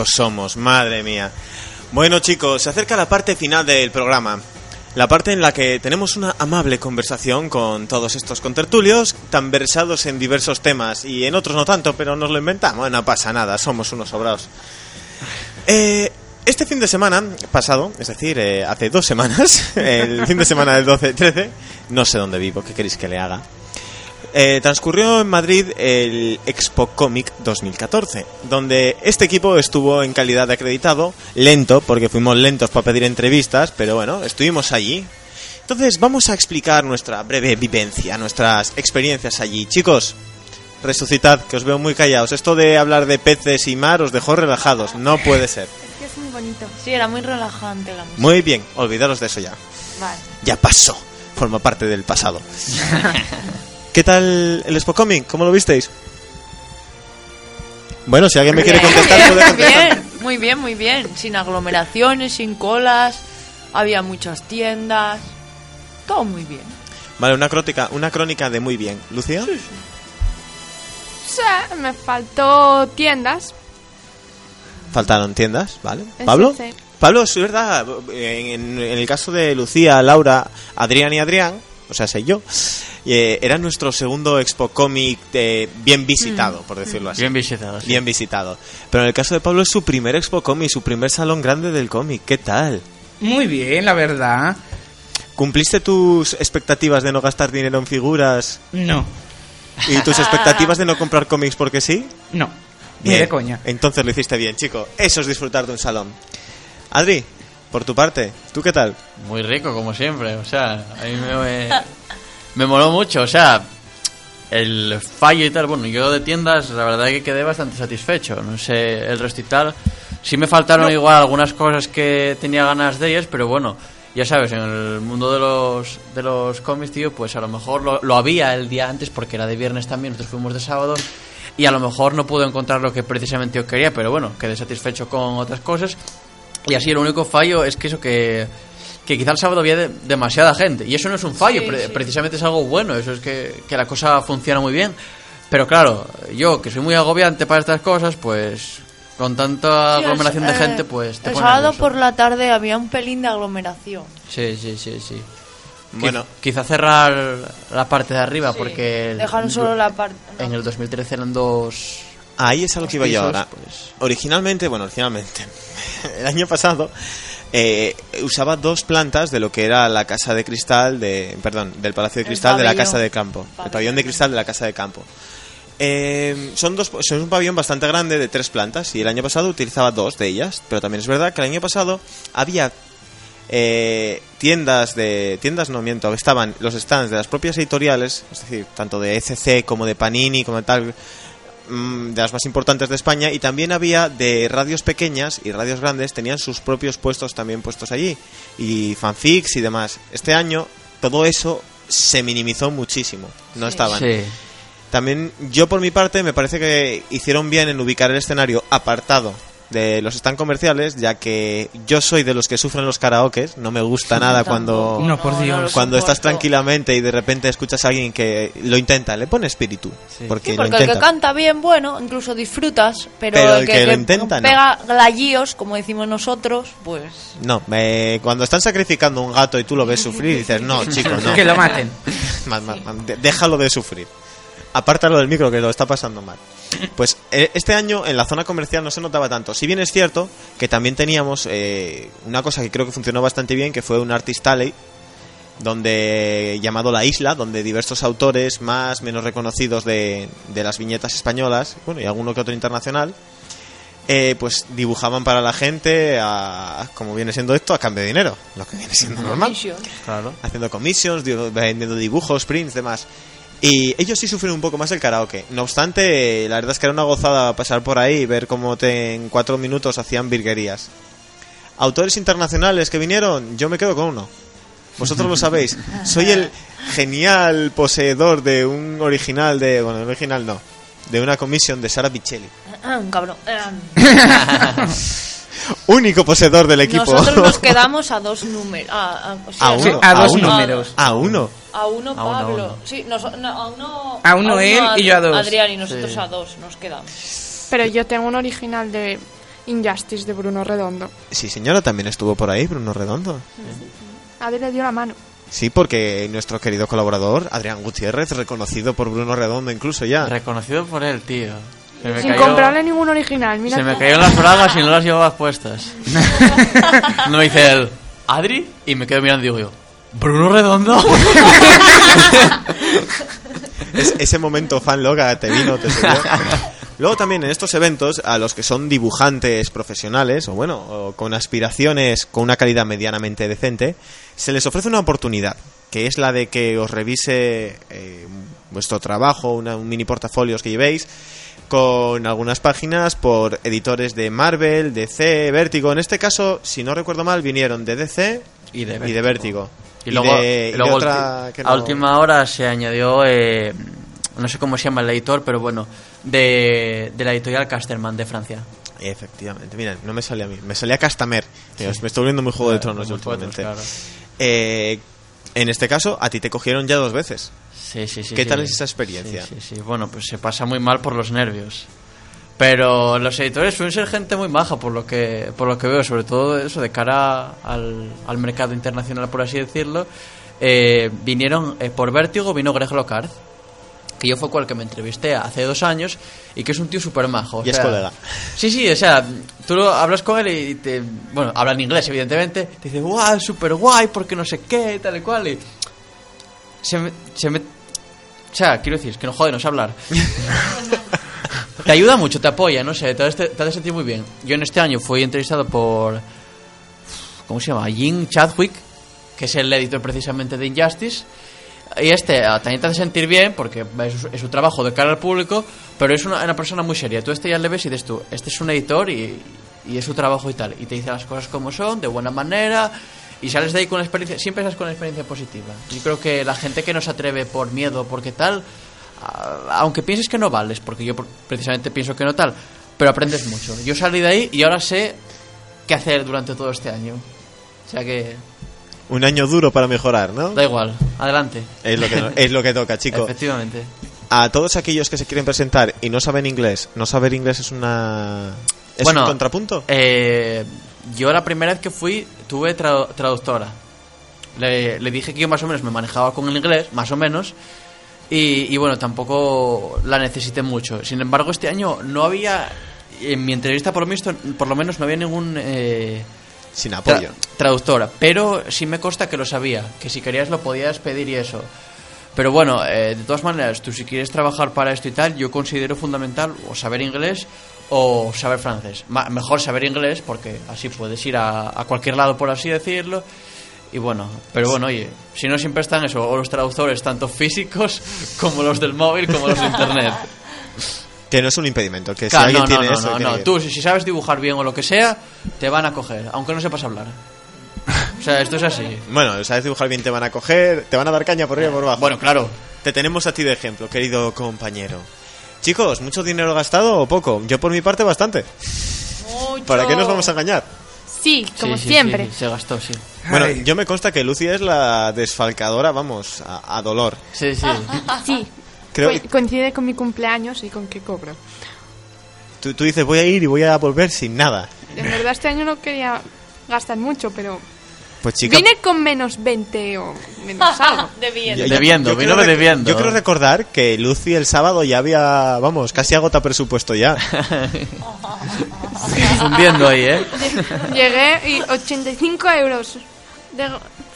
Somos, madre mía. Bueno chicos, se acerca la parte final del programa. La parte en la que tenemos una amable conversación con todos estos contertulios, tan versados en diversos temas y en otros no tanto, pero nos lo inventamos, no pasa nada, somos unos sobrados. Eh, este fin de semana pasado, es decir, eh, hace dos semanas, el fin de semana del 12-13, no sé dónde vivo, ¿qué queréis que le haga? Eh, transcurrió en Madrid el Expo Comic 2014, donde este equipo estuvo en calidad de acreditado, lento, porque fuimos lentos para pedir entrevistas, pero bueno, estuvimos allí. Entonces vamos a explicar nuestra breve vivencia, nuestras experiencias allí. Chicos, resucitad, que os veo muy callados. Esto de hablar de peces y mar os dejó relajados, no puede ser. Es que es muy bonito. Sí, era muy relajante la música. Muy bien, olvidaros de eso ya. Vale. Ya pasó, forma parte del pasado. ¿Qué tal el Expo Comic? ¿Cómo lo visteis? Bueno, si alguien me quiere contestar, puede contestar. bien, muy bien, muy bien. Sin aglomeraciones, sin colas. Había muchas tiendas. Todo muy bien. Vale, una crónica, una crónica de muy bien. ¿Lucía? Sí, me faltó tiendas. Faltaron tiendas, ¿vale? ¿Pablo? sí. Pablo, es verdad, en, en el caso de Lucía, Laura, Adrián y Adrián, o sea, sé yo, eh, era nuestro segundo Expo Comic eh, bien visitado, por decirlo así. Bien visitado. sí. Bien visitado. Pero en el caso de Pablo es su primer Expo Comic, su primer salón grande del cómic. ¿Qué tal? Muy bien, la verdad. ¿Cumpliste tus expectativas de no gastar dinero en figuras No, y tus expectativas de no comprar cómics porque sí? no. Ni de coña. Entonces lo hiciste bien, chico. Eso es disfrutar de un salón. Adri, por tu parte, ¿tú qué tal? Muy rico, como siempre. O sea, a mí me, me, moló mucho. O sea, el fallo y tal. Bueno, yo de tiendas, la verdad que quedé bastante satisfecho. No sé, el resto y tal. Sí me faltaron igual algunas cosas que tenía ganas de ellas, pero bueno, ya sabes, en el mundo de los, de los cómics, tío, pues a lo mejor lo, lo había el día antes porque era de viernes también, nosotros fuimos de sábado. Y a lo mejor no pude encontrar lo que precisamente yo quería, pero bueno, quedé satisfecho con otras cosas. Y así el único fallo es que eso que, que quizá el sábado había de- demasiada gente. Y eso no es un fallo, Sí, pre- sí. precisamente es algo bueno, eso es que, que la cosa funciona muy bien. Pero claro, yo que soy muy agobiante para estas cosas, pues con tanta Sí, aglomeración de eh, gente, pues te El pone sábado por la tarde había un pelín de aglomeración. Sí, sí, sí, sí. Bueno, Quizá cerrar la parte de arriba porque... el- Dejaron solo la parte. En el 2013 eran dos... ahí es a lo que iba yo ahora. pues. Originalmente, bueno, originalmente, el año pasado eh, usaba dos plantas de lo que era la casa de cristal, de, perdón, del Palacio de Cristal de la. Casa de Campo. El Pabellón. pabellón de cristal de la Casa de Campo. Eh, son dos, son un pabellón bastante grande de tres plantas y el año pasado utilizaba dos de ellas, pero también es verdad que el año pasado había eh, tiendas de tiendas no miento estaban los stands de las propias editoriales es decir tanto de ECC como de Panini como de tal mm, de las más importantes de España y también había de radios pequeñas y radios grandes tenían sus propios puestos también puestos allí y fanfics y demás. Este año todo eso se minimizó muchísimo no estaban. Sí. también yo por mi parte me parece que hicieron bien en ubicar el escenario apartado de los stand comerciales, ya que yo soy de los que sufren los karaokes, no me gusta nada cuando No, por Dios. cuando estás tranquilamente y de repente escuchas a alguien que lo intenta, le pone espíritu, porque, Sí, lo porque el que canta bien, bueno, incluso disfrutas, pero, Pero el el que, que lo intenta, no. pega glayíos, como decimos nosotros, pues... No, me- cuando están sacrificando un gato y tú lo ves sufrir, dices, no, chico, no. Que lo maten. Déjalo de sufrir. Apártalo del micro que lo está pasando mal. Pues eh, este año en la zona comercial no se notaba tanto. Si bien es cierto que también teníamos eh, una cosa que creo que funcionó bastante bien, que fue un Artist Alley, donde llamado La Isla, donde diversos autores más menos reconocidos de, de las viñetas españolas, bueno y alguno que otro internacional, eh, pues dibujaban para la gente, a, como viene siendo esto, a cambio de dinero, lo que viene siendo normal Claro. haciendo commissions, di- vendiendo dibujos, prints, demás. Y ellos sí sufren un poco más el karaoke. No obstante, la verdad es que era una gozada pasar por ahí y ver cómo te- en cuatro minutos hacían virguerías. Autores internacionales que vinieron, yo me quedo con uno. Vosotros lo sabéis. Soy el genial poseedor de un original de... Bueno, original no. De una commission de Sara Pichelli. Ah, un cabrón. Ah. Único poseedor del equipo. Nosotros nos quedamos a dos números. A, a- o sea, A uno, Sí, a dos uno. números. A uno. A uno A uno, a Pablo. uno. Sí, nos- no, a uno, A uno él y yo a dos. Adrián y nosotros Sí. a dos nos quedamos. Pero yo tengo un original de Injustice de Bruno Redondo. Sí, señora, también estuvo por ahí, Bruno Redondo. Adri le dio la mano. Sí, porque nuestro querido colaborador, Adrián Gutiérrez, reconocido por Bruno Redondo incluso ya. Reconocido por él, tío. Se me Sin cayó- comprarle ningún original. Mira Se me cayeron las bragas y no las llevabas puestas. no me dice él, Adri, y me quedo mirando y digo yo, ¿Bruno Redondo? Es- ese momento fan loca te vino, te subió. Luego también en estos eventos, a los que son dibujantes profesionales, o bueno, o con aspiraciones con una calidad medianamente decente, se les ofrece una oportunidad, que es la de que os revise eh, vuestro trabajo, una- un mini portafolios que llevéis, con algunas páginas por editores de Marvel, DC, Vértigo. En este caso, si no recuerdo mal, vinieron de DC Y de y de Vértigo. Y luego, de- y y de luego otra ulti- que a última hora se añadió, eh, no sé cómo se llama el editor, pero bueno, de, de la editorial Casterman de Francia. Efectivamente, mira, no me salía a mí, me salía Castamer. Dios, Me estoy volviendo muy Juego de Tronos últimamente. claro. Eh, en este caso, a ti te cogieron ya dos veces. Sí, sí, sí. ¿Qué sí. tal es esa experiencia? Sí, sí, sí. Bueno, pues se pasa muy mal por los nervios. Pero los editores suelen ser gente muy maja por lo que por lo que veo, sobre todo eso de cara al, al mercado internacional, por así decirlo. Eh, vinieron eh, por Vértigo, vino Greg Locard, que yo fue el que me entrevisté hace dos años y que es un tío súper majo. o Y es sea, colega. Sí, sí, o sea, tú lo- hablas con él y te. Bueno, habla en inglés, evidentemente. Te dice, guau, súper guay, porque no sé qué, tal y cual. Y. Se me. Se me o sea, quiero decir, es que no joder, no sé hablar. te ayuda mucho, te apoya, no sé, te hace, te hace sentir muy bien. Yo en este año fui entrevistado por. ¿Cómo se llama? Jim Chadwick, que es el editor precisamente de Injustice. Y este ah, también te hace sentir bien porque es, su- es su trabajo de cara al público, pero es una, persona muy seria. Tú este ya le ves y dices tú, este es un editor y, y es su trabajo y tal. Y te dice las cosas como son, de buena manera, y sales de ahí con experiencia, siempre sales con una experiencia positiva. Yo creo que la gente que no se atreve por miedo, porque tal, aunque pienses que no vales, porque yo precisamente pienso que no tal, pero aprendes mucho. Yo salí de ahí y ahora sé qué hacer durante todo este año. O sea que Un año duro para mejorar, ¿no? da igual, adelante. Es lo que, es lo que toca, chico. Efectivamente. A todos aquellos que se quieren presentar y no saben inglés, no saber inglés es una... ¿Es Bueno, un contrapunto? Eh, yo la primera vez que fui tuve tra- traductora. Le, le dije que yo más o menos me manejaba con el inglés, más o menos. Y, y bueno, tampoco la necesité mucho. Sin embargo, este año no había. En mi entrevista, por lo, visto, por lo menos, no había ningún. eh, Sin tra- apoyo. traductora. Pero sí me consta que lo sabía. Que si querías lo podías pedir y eso. Pero bueno, eh, de todas maneras, tú si quieres trabajar para esto y tal, yo considero fundamental o saber inglés o saber francés. Ma- mejor saber inglés porque así puedes ir a, a cualquier lado, por así decirlo. Y bueno, pero bueno, oye, si no siempre están eso, o los traductores, tanto físicos como los del móvil, como los de internet. Que no es un impedimento, que Claro, si alguien no, tiene no, eso... no, tiene no. que- Tú, si, si sabes dibujar bien o lo que sea, te van a coger, aunque no sepas hablar. O sea, esto es así. Bueno, sabes dibujar bien, te van a coger, te van a dar caña por arriba y por abajo. Bueno, claro. Te tenemos a ti de ejemplo, querido compañero. Chicos, ¿mucho dinero gastado o poco? Yo por mi parte bastante. ¿Para qué nos vamos a engañar? Sí, como Sí, sí, siempre. sí, se gastó, sí. Bueno, Ay. yo me consta que Lucy es la desfalcadora, vamos, a, a dolor. Sí, sí. Sí. Creo Co- coincide con mi cumpleaños y con que cobro. tú, tú dices, voy a ir y voy a volver sin nada. En verdad este año no quería gastar mucho, pero Pues chica... vine con menos 20 o menos algo. De bien. yo- yo- Debiendo, yo vino rec- debiendo. Yo quiero recordar que Lucy el sábado ya había, vamos, casi agota presupuesto ya. Fundiendo ahí, ¿eh? Llegué y 85 euros de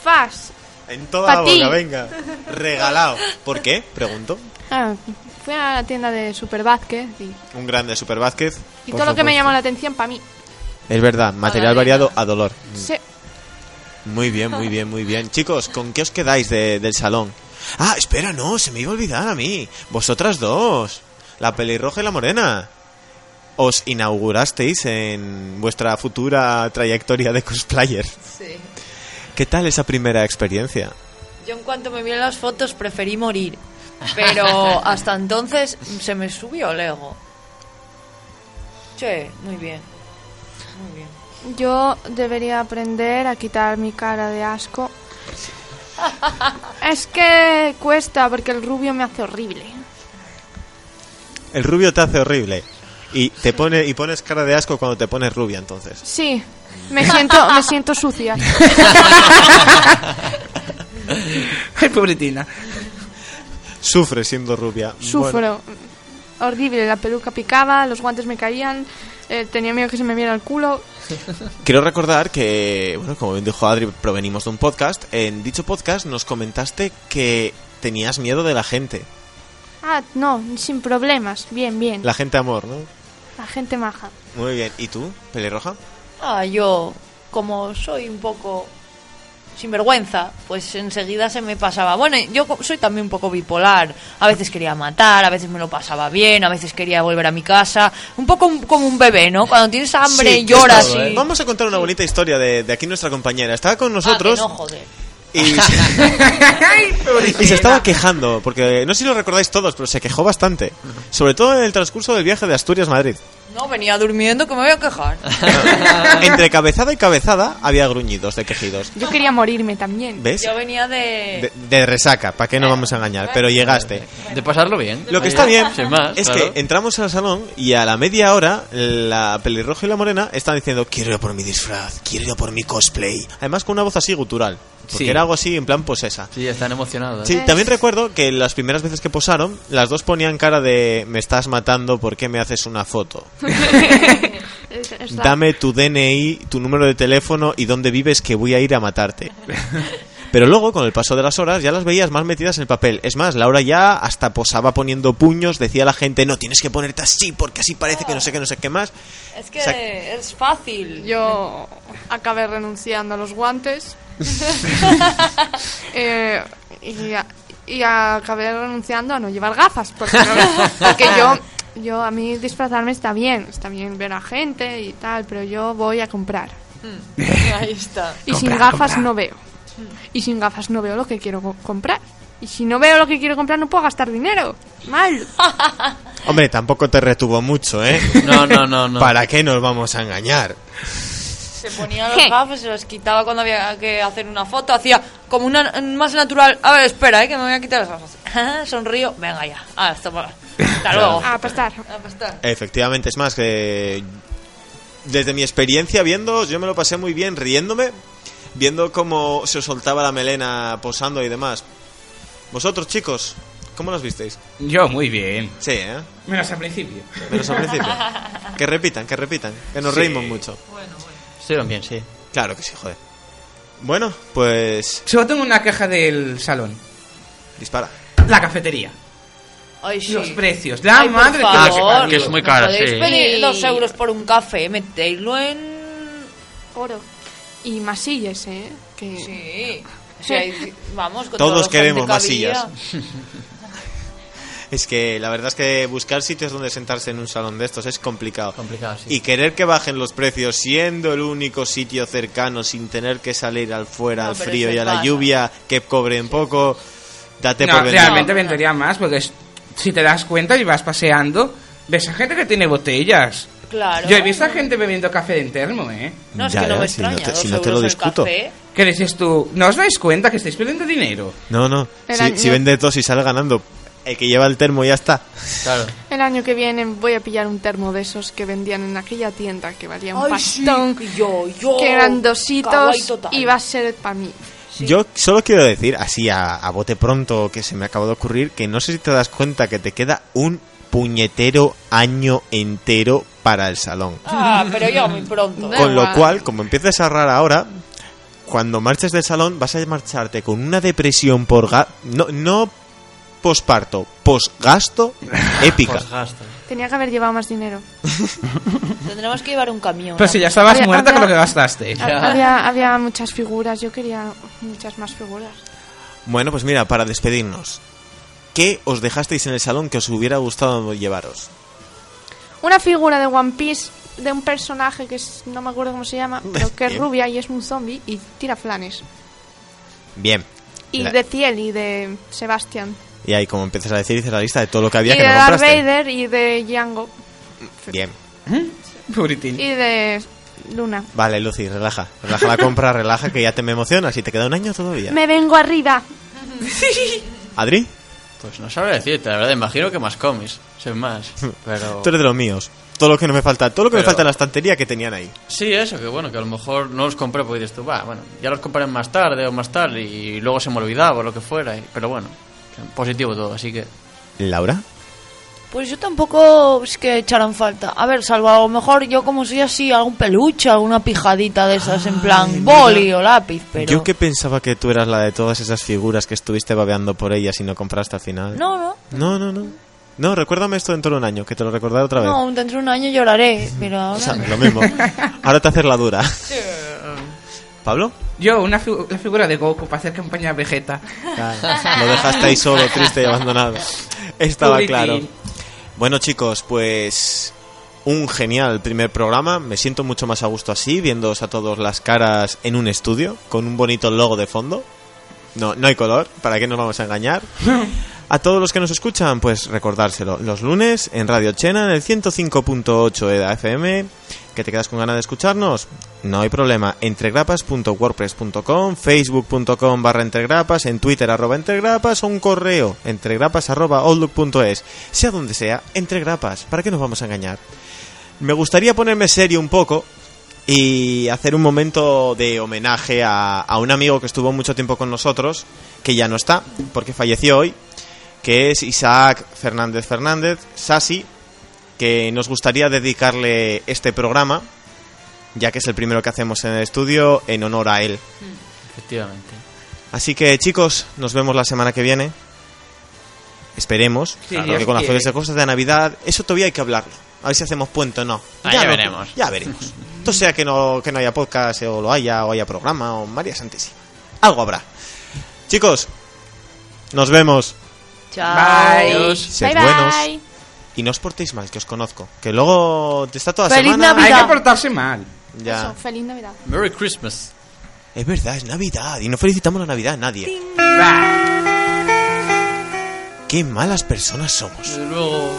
fast. En toda Pa' la ti. boca, venga. Regalado. ¿Por qué? Pregunto. Ah, fui a la tienda de Superbasket y, Un grande Super Vázquez. y por todo lo que me llamó la atención para mí. Es verdad, material variado a dolor. Sí. Muy bien, muy bien, muy bien. Chicos, ¿con qué os quedáis de- del salón? Ah, espera, no, se me iba a olvidar a mí. Vosotras dos. La pelirroja y la morena. Os inaugurasteis en vuestra futura trayectoria de cosplayer. Sí. ¿Qué tal esa primera experiencia? Yo en cuanto me vi en las fotos preferí morir. Pero hasta entonces se me subió el ego. Sí, muy bien. Muy bien. Yo debería aprender a quitar mi cara de asco. Es que cuesta porque el rubio me hace horrible. El rubio te hace horrible. Y te pone y pones cara de asco cuando te pones rubia entonces. Sí, me siento, me siento sucia. Ay, pobretina. Sufre siendo rubia. Sufro. Bueno, Horrible, la peluca picaba, los guantes me caían, eh, tenía miedo que se me viera el culo. quiero recordar que, bueno, como bien dijo Adri, provenimos de un podcast. En dicho podcast nos comentaste que tenías miedo de la gente. Ah, no, sin problemas, bien, bien. La gente amor, ¿no? La gente maja. Muy bien. ¿Y tú, pelirroja? Ah, yo, como soy un poco sinvergüenza, pues enseguida se me pasaba. Bueno, yo soy también un poco bipolar. A veces quería matar, a veces me lo pasaba bien, a veces quería volver a mi casa. Un poco un- como un bebé, ¿no? Cuando tienes hambre, Sí, lloras todo, y... ¿eh? Vamos a contar una bonita historia de, de aquí nuestra compañera. Estaba con Ah, que nosotros no, joder. y, y se estaba quejando, porque no sé si lo recordáis todos, pero se quejó bastante. Sobre todo en el transcurso del viaje de Asturias-Madrid. No, venía durmiendo que me voy a quejar. Entre cabezada y cabezada había gruñidos de quejidos. Yo quería morirme también. ¿Ves? Yo venía de... De, de resaca, ¿para qué no vamos a engañar? Pero llegaste. De pasarlo bien. Lo que está bien sin más, es claro. que entramos al salón y a la media hora la pelirroja y la morena están diciendo quiero ir a por mi disfraz, quiero ir a por mi cosplay. Además con una voz así gutural. Porque Sí. era algo así en plan posesa. Sí, están emocionados. Sí, también recuerdo que las primeras veces que posaron, las dos ponían cara de me estás matando, ¿por qué me haces una foto? Dame tu DNI, tu número de teléfono y dónde vives que voy a ir a matarte. Pero luego, con el paso de las horas, ya las veías más metidas en el papel. Es más, Laura ya hasta posaba poniendo puños, decía a la gente, no, tienes que ponerte así porque así parece que no sé qué, no sé qué más. Es que O sea- es fácil. Yo acabé renunciando a los guantes. Eh, y, a- y acabé renunciando a no llevar gafas. Porque, no- porque yo, yo, a mí disfrazarme está bien. Está bien ver a gente y tal, pero yo voy a comprar. Ahí está. Y sin gafas no veo. Y sin gafas no veo lo que quiero co- comprar. Y si no veo lo que quiero comprar, no puedo gastar dinero. Mal. Hombre, tampoco te retuvo mucho, ¿eh? No, no, no, no. ¿Para qué nos vamos a engañar? Se ponía los gafas, se los quitaba cuando había que hacer una foto. Hacía como una más natural. A ver, espera, ¿eh? que me voy a quitar las gafas. Ah, Sonrío. Venga ya. Ah, hasta, hasta luego. A apestar. Ah, pues está. Efectivamente, es más que desde mi experiencia viendo, yo me lo pasé muy bien riéndome. viendo cómo se os soltaba la melena posando y demás. Vosotros, chicos, ¿cómo los visteis? Yo, muy bien. Sí, ¿eh? Menos al principio. Menos al principio. Que repitan, que repitan, que nos Sí. reímos mucho. Estuvieron bien, sí. Claro que sí, joder. Bueno, pues Solo tengo una queja del salón. dispara. La cafetería. Ay, sí. Los precios. La Ay, por madre que favor. los que es muy ¿No cara, podéis sí. pedir dos euros por un café, metéislo en... Oro. Y masillas, ¿eh? Que... Sí. O sea, y- vamos, con Todos gente queremos había. masillas. Es que la verdad es que buscar sitios donde sentarse en un salón de estos es complicado. Complicado, sí. Y querer que bajen los precios siendo el único sitio cercano sin tener que salir al fuera, No, al frío y a la pasa. lluvia, que cobren poco, date No, por vencido. realmente vendría más porque es- si te das cuenta y vas paseando, ves a gente que tiene botellas. Claro. Yo he visto a gente bebiendo café de termo, ¿eh? No, es Ya, que no ya, me si no extraña. te- dos si no te lo discuto. ¿Qué dices tú? ¿No os dais cuenta que estáis perdiendo dinero? No, no. Si, si vende dos y sale ganando, el que lleva el termo ya está. Claro. El año que viene voy a pillar un termo de esos que vendían en aquella tienda que valía un Ay, pastón. que yo, yo. que eran dositos y va a ser para mí. Yo solo quiero decir, así a, a bote pronto, que se me acaba de ocurrir, que no sé si te das cuenta que te queda un puñetero año entero para el salón. Ah, pero ya muy pronto. Con lo cual, como empieces a ahorrar ahora, cuando marches del salón vas a marcharte con una depresión por ga no no posparto, posgasto épica. Tenía que haber llevado más dinero. Tendremos que llevar un camión. Pero si ya estabas Había- muerta había- con lo que gastaste. Ha- Había, había muchas figuras, yo quería muchas más figuras. Bueno, pues mira, para despedirnos, ¿qué os dejasteis en el salón que os hubiera gustado llevaros? Una figura de One Piece de un personaje que es, no me acuerdo cómo se llama, pero que es rubia y es un zombie y tira flanes. Bien. Y La- de Ciel y de Sebastian. Y ahí como empiezas a decir, dices la lista de todo lo que había y que de no Darth compraste. Vader y de Django. Bien. Puritín. Y de Luna. Vale, Lucy, relaja. Relaja la compra, relaja, que ya te me emocionas y te queda un año todavía. Me vengo arriba. ¿Adri? Pues no sabría decirte, la verdad. Imagino que más cómics, sin más. Pero. Tú eres de los míos. Todo lo que no me falta, todo lo que me falta en la estantería que tenían ahí. Sí, eso, que bueno, que a lo mejor no los compré porque dices tú, va, bueno, ya los compraré más tarde o más tarde y luego se me olvidaba o lo que fuera. y- Pero bueno, positivo todo, así que. ¿Laura? Pues yo tampoco es que echaran falta. A ver, salvo a lo mejor yo como soy así, algún peluche, alguna pijadita de esas en plan boli o lápiz, pero... Yo que pensaba que tú eras la de todas esas figuras que estuviste babeando por ellas y no compraste al final. No, no. No, no, no. No, recuérdame esto dentro de un año, que te lo recordaré otra vez. No, dentro de un año lloraré, pero ahora... O sea, lo mismo. Ahora te haces la dura. ¿Pablo? Yo, una figu- la figura de Goku para hacer campaña a Vegeta. Lo dejaste ahí solo, triste y abandonado. Estaba Puritín. claro. Bueno, chicos, pues un genial primer programa. Me siento mucho más a gusto así, viéndoos a todos las caras en un estudio, con un bonito logo de fondo. No, no hay color, ¿para qué nos vamos a engañar? A todos los que nos escuchan, pues recordárselo. Los lunes en Radio Chena, en el 105.8 EDA FM. ¿Que te quedas con ganas de escucharnos? No hay problema. Entregrapas.wordpress.com, facebook.com barra entregrapas, en Twitter arroba entregrapas o un correo entregrapas arroba outlook.es. Sea donde sea, entregrapas. ¿Para qué nos vamos a engañar? Me gustaría ponerme serio un poco y hacer un momento de homenaje a, a un amigo que estuvo mucho tiempo con nosotros, que ya no está, porque falleció hoy, que es Isaac Fernández Fernández, Sasi, que nos gustaría dedicarle este programa, ya que es el primero que hacemos en el estudio, en honor a él. Efectivamente. Así que chicos, nos vemos la semana que viene. Esperemos, Sí, claro, Dios que con las quiere. felices cosas de Navidad, eso todavía hay que hablarlo. A ver si hacemos puente o no. Ah, ya no- veremos. Ya veremos. Esto sea que no, que no haya podcast o lo haya, o haya programa o María Santísima. Algo habrá. Chicos, nos vemos. Chao. Bye. Sed bye buenos. bye. Y no os portéis mal, que os conozco. Que luego te está toda Feliz semana. Navidad. Hay que portarse mal. Ya. Eso, feliz Navidad. Merry Christmas. Es verdad, es Navidad. Y no felicitamos la Navidad a nadie. Qué malas personas somos. Desde luego.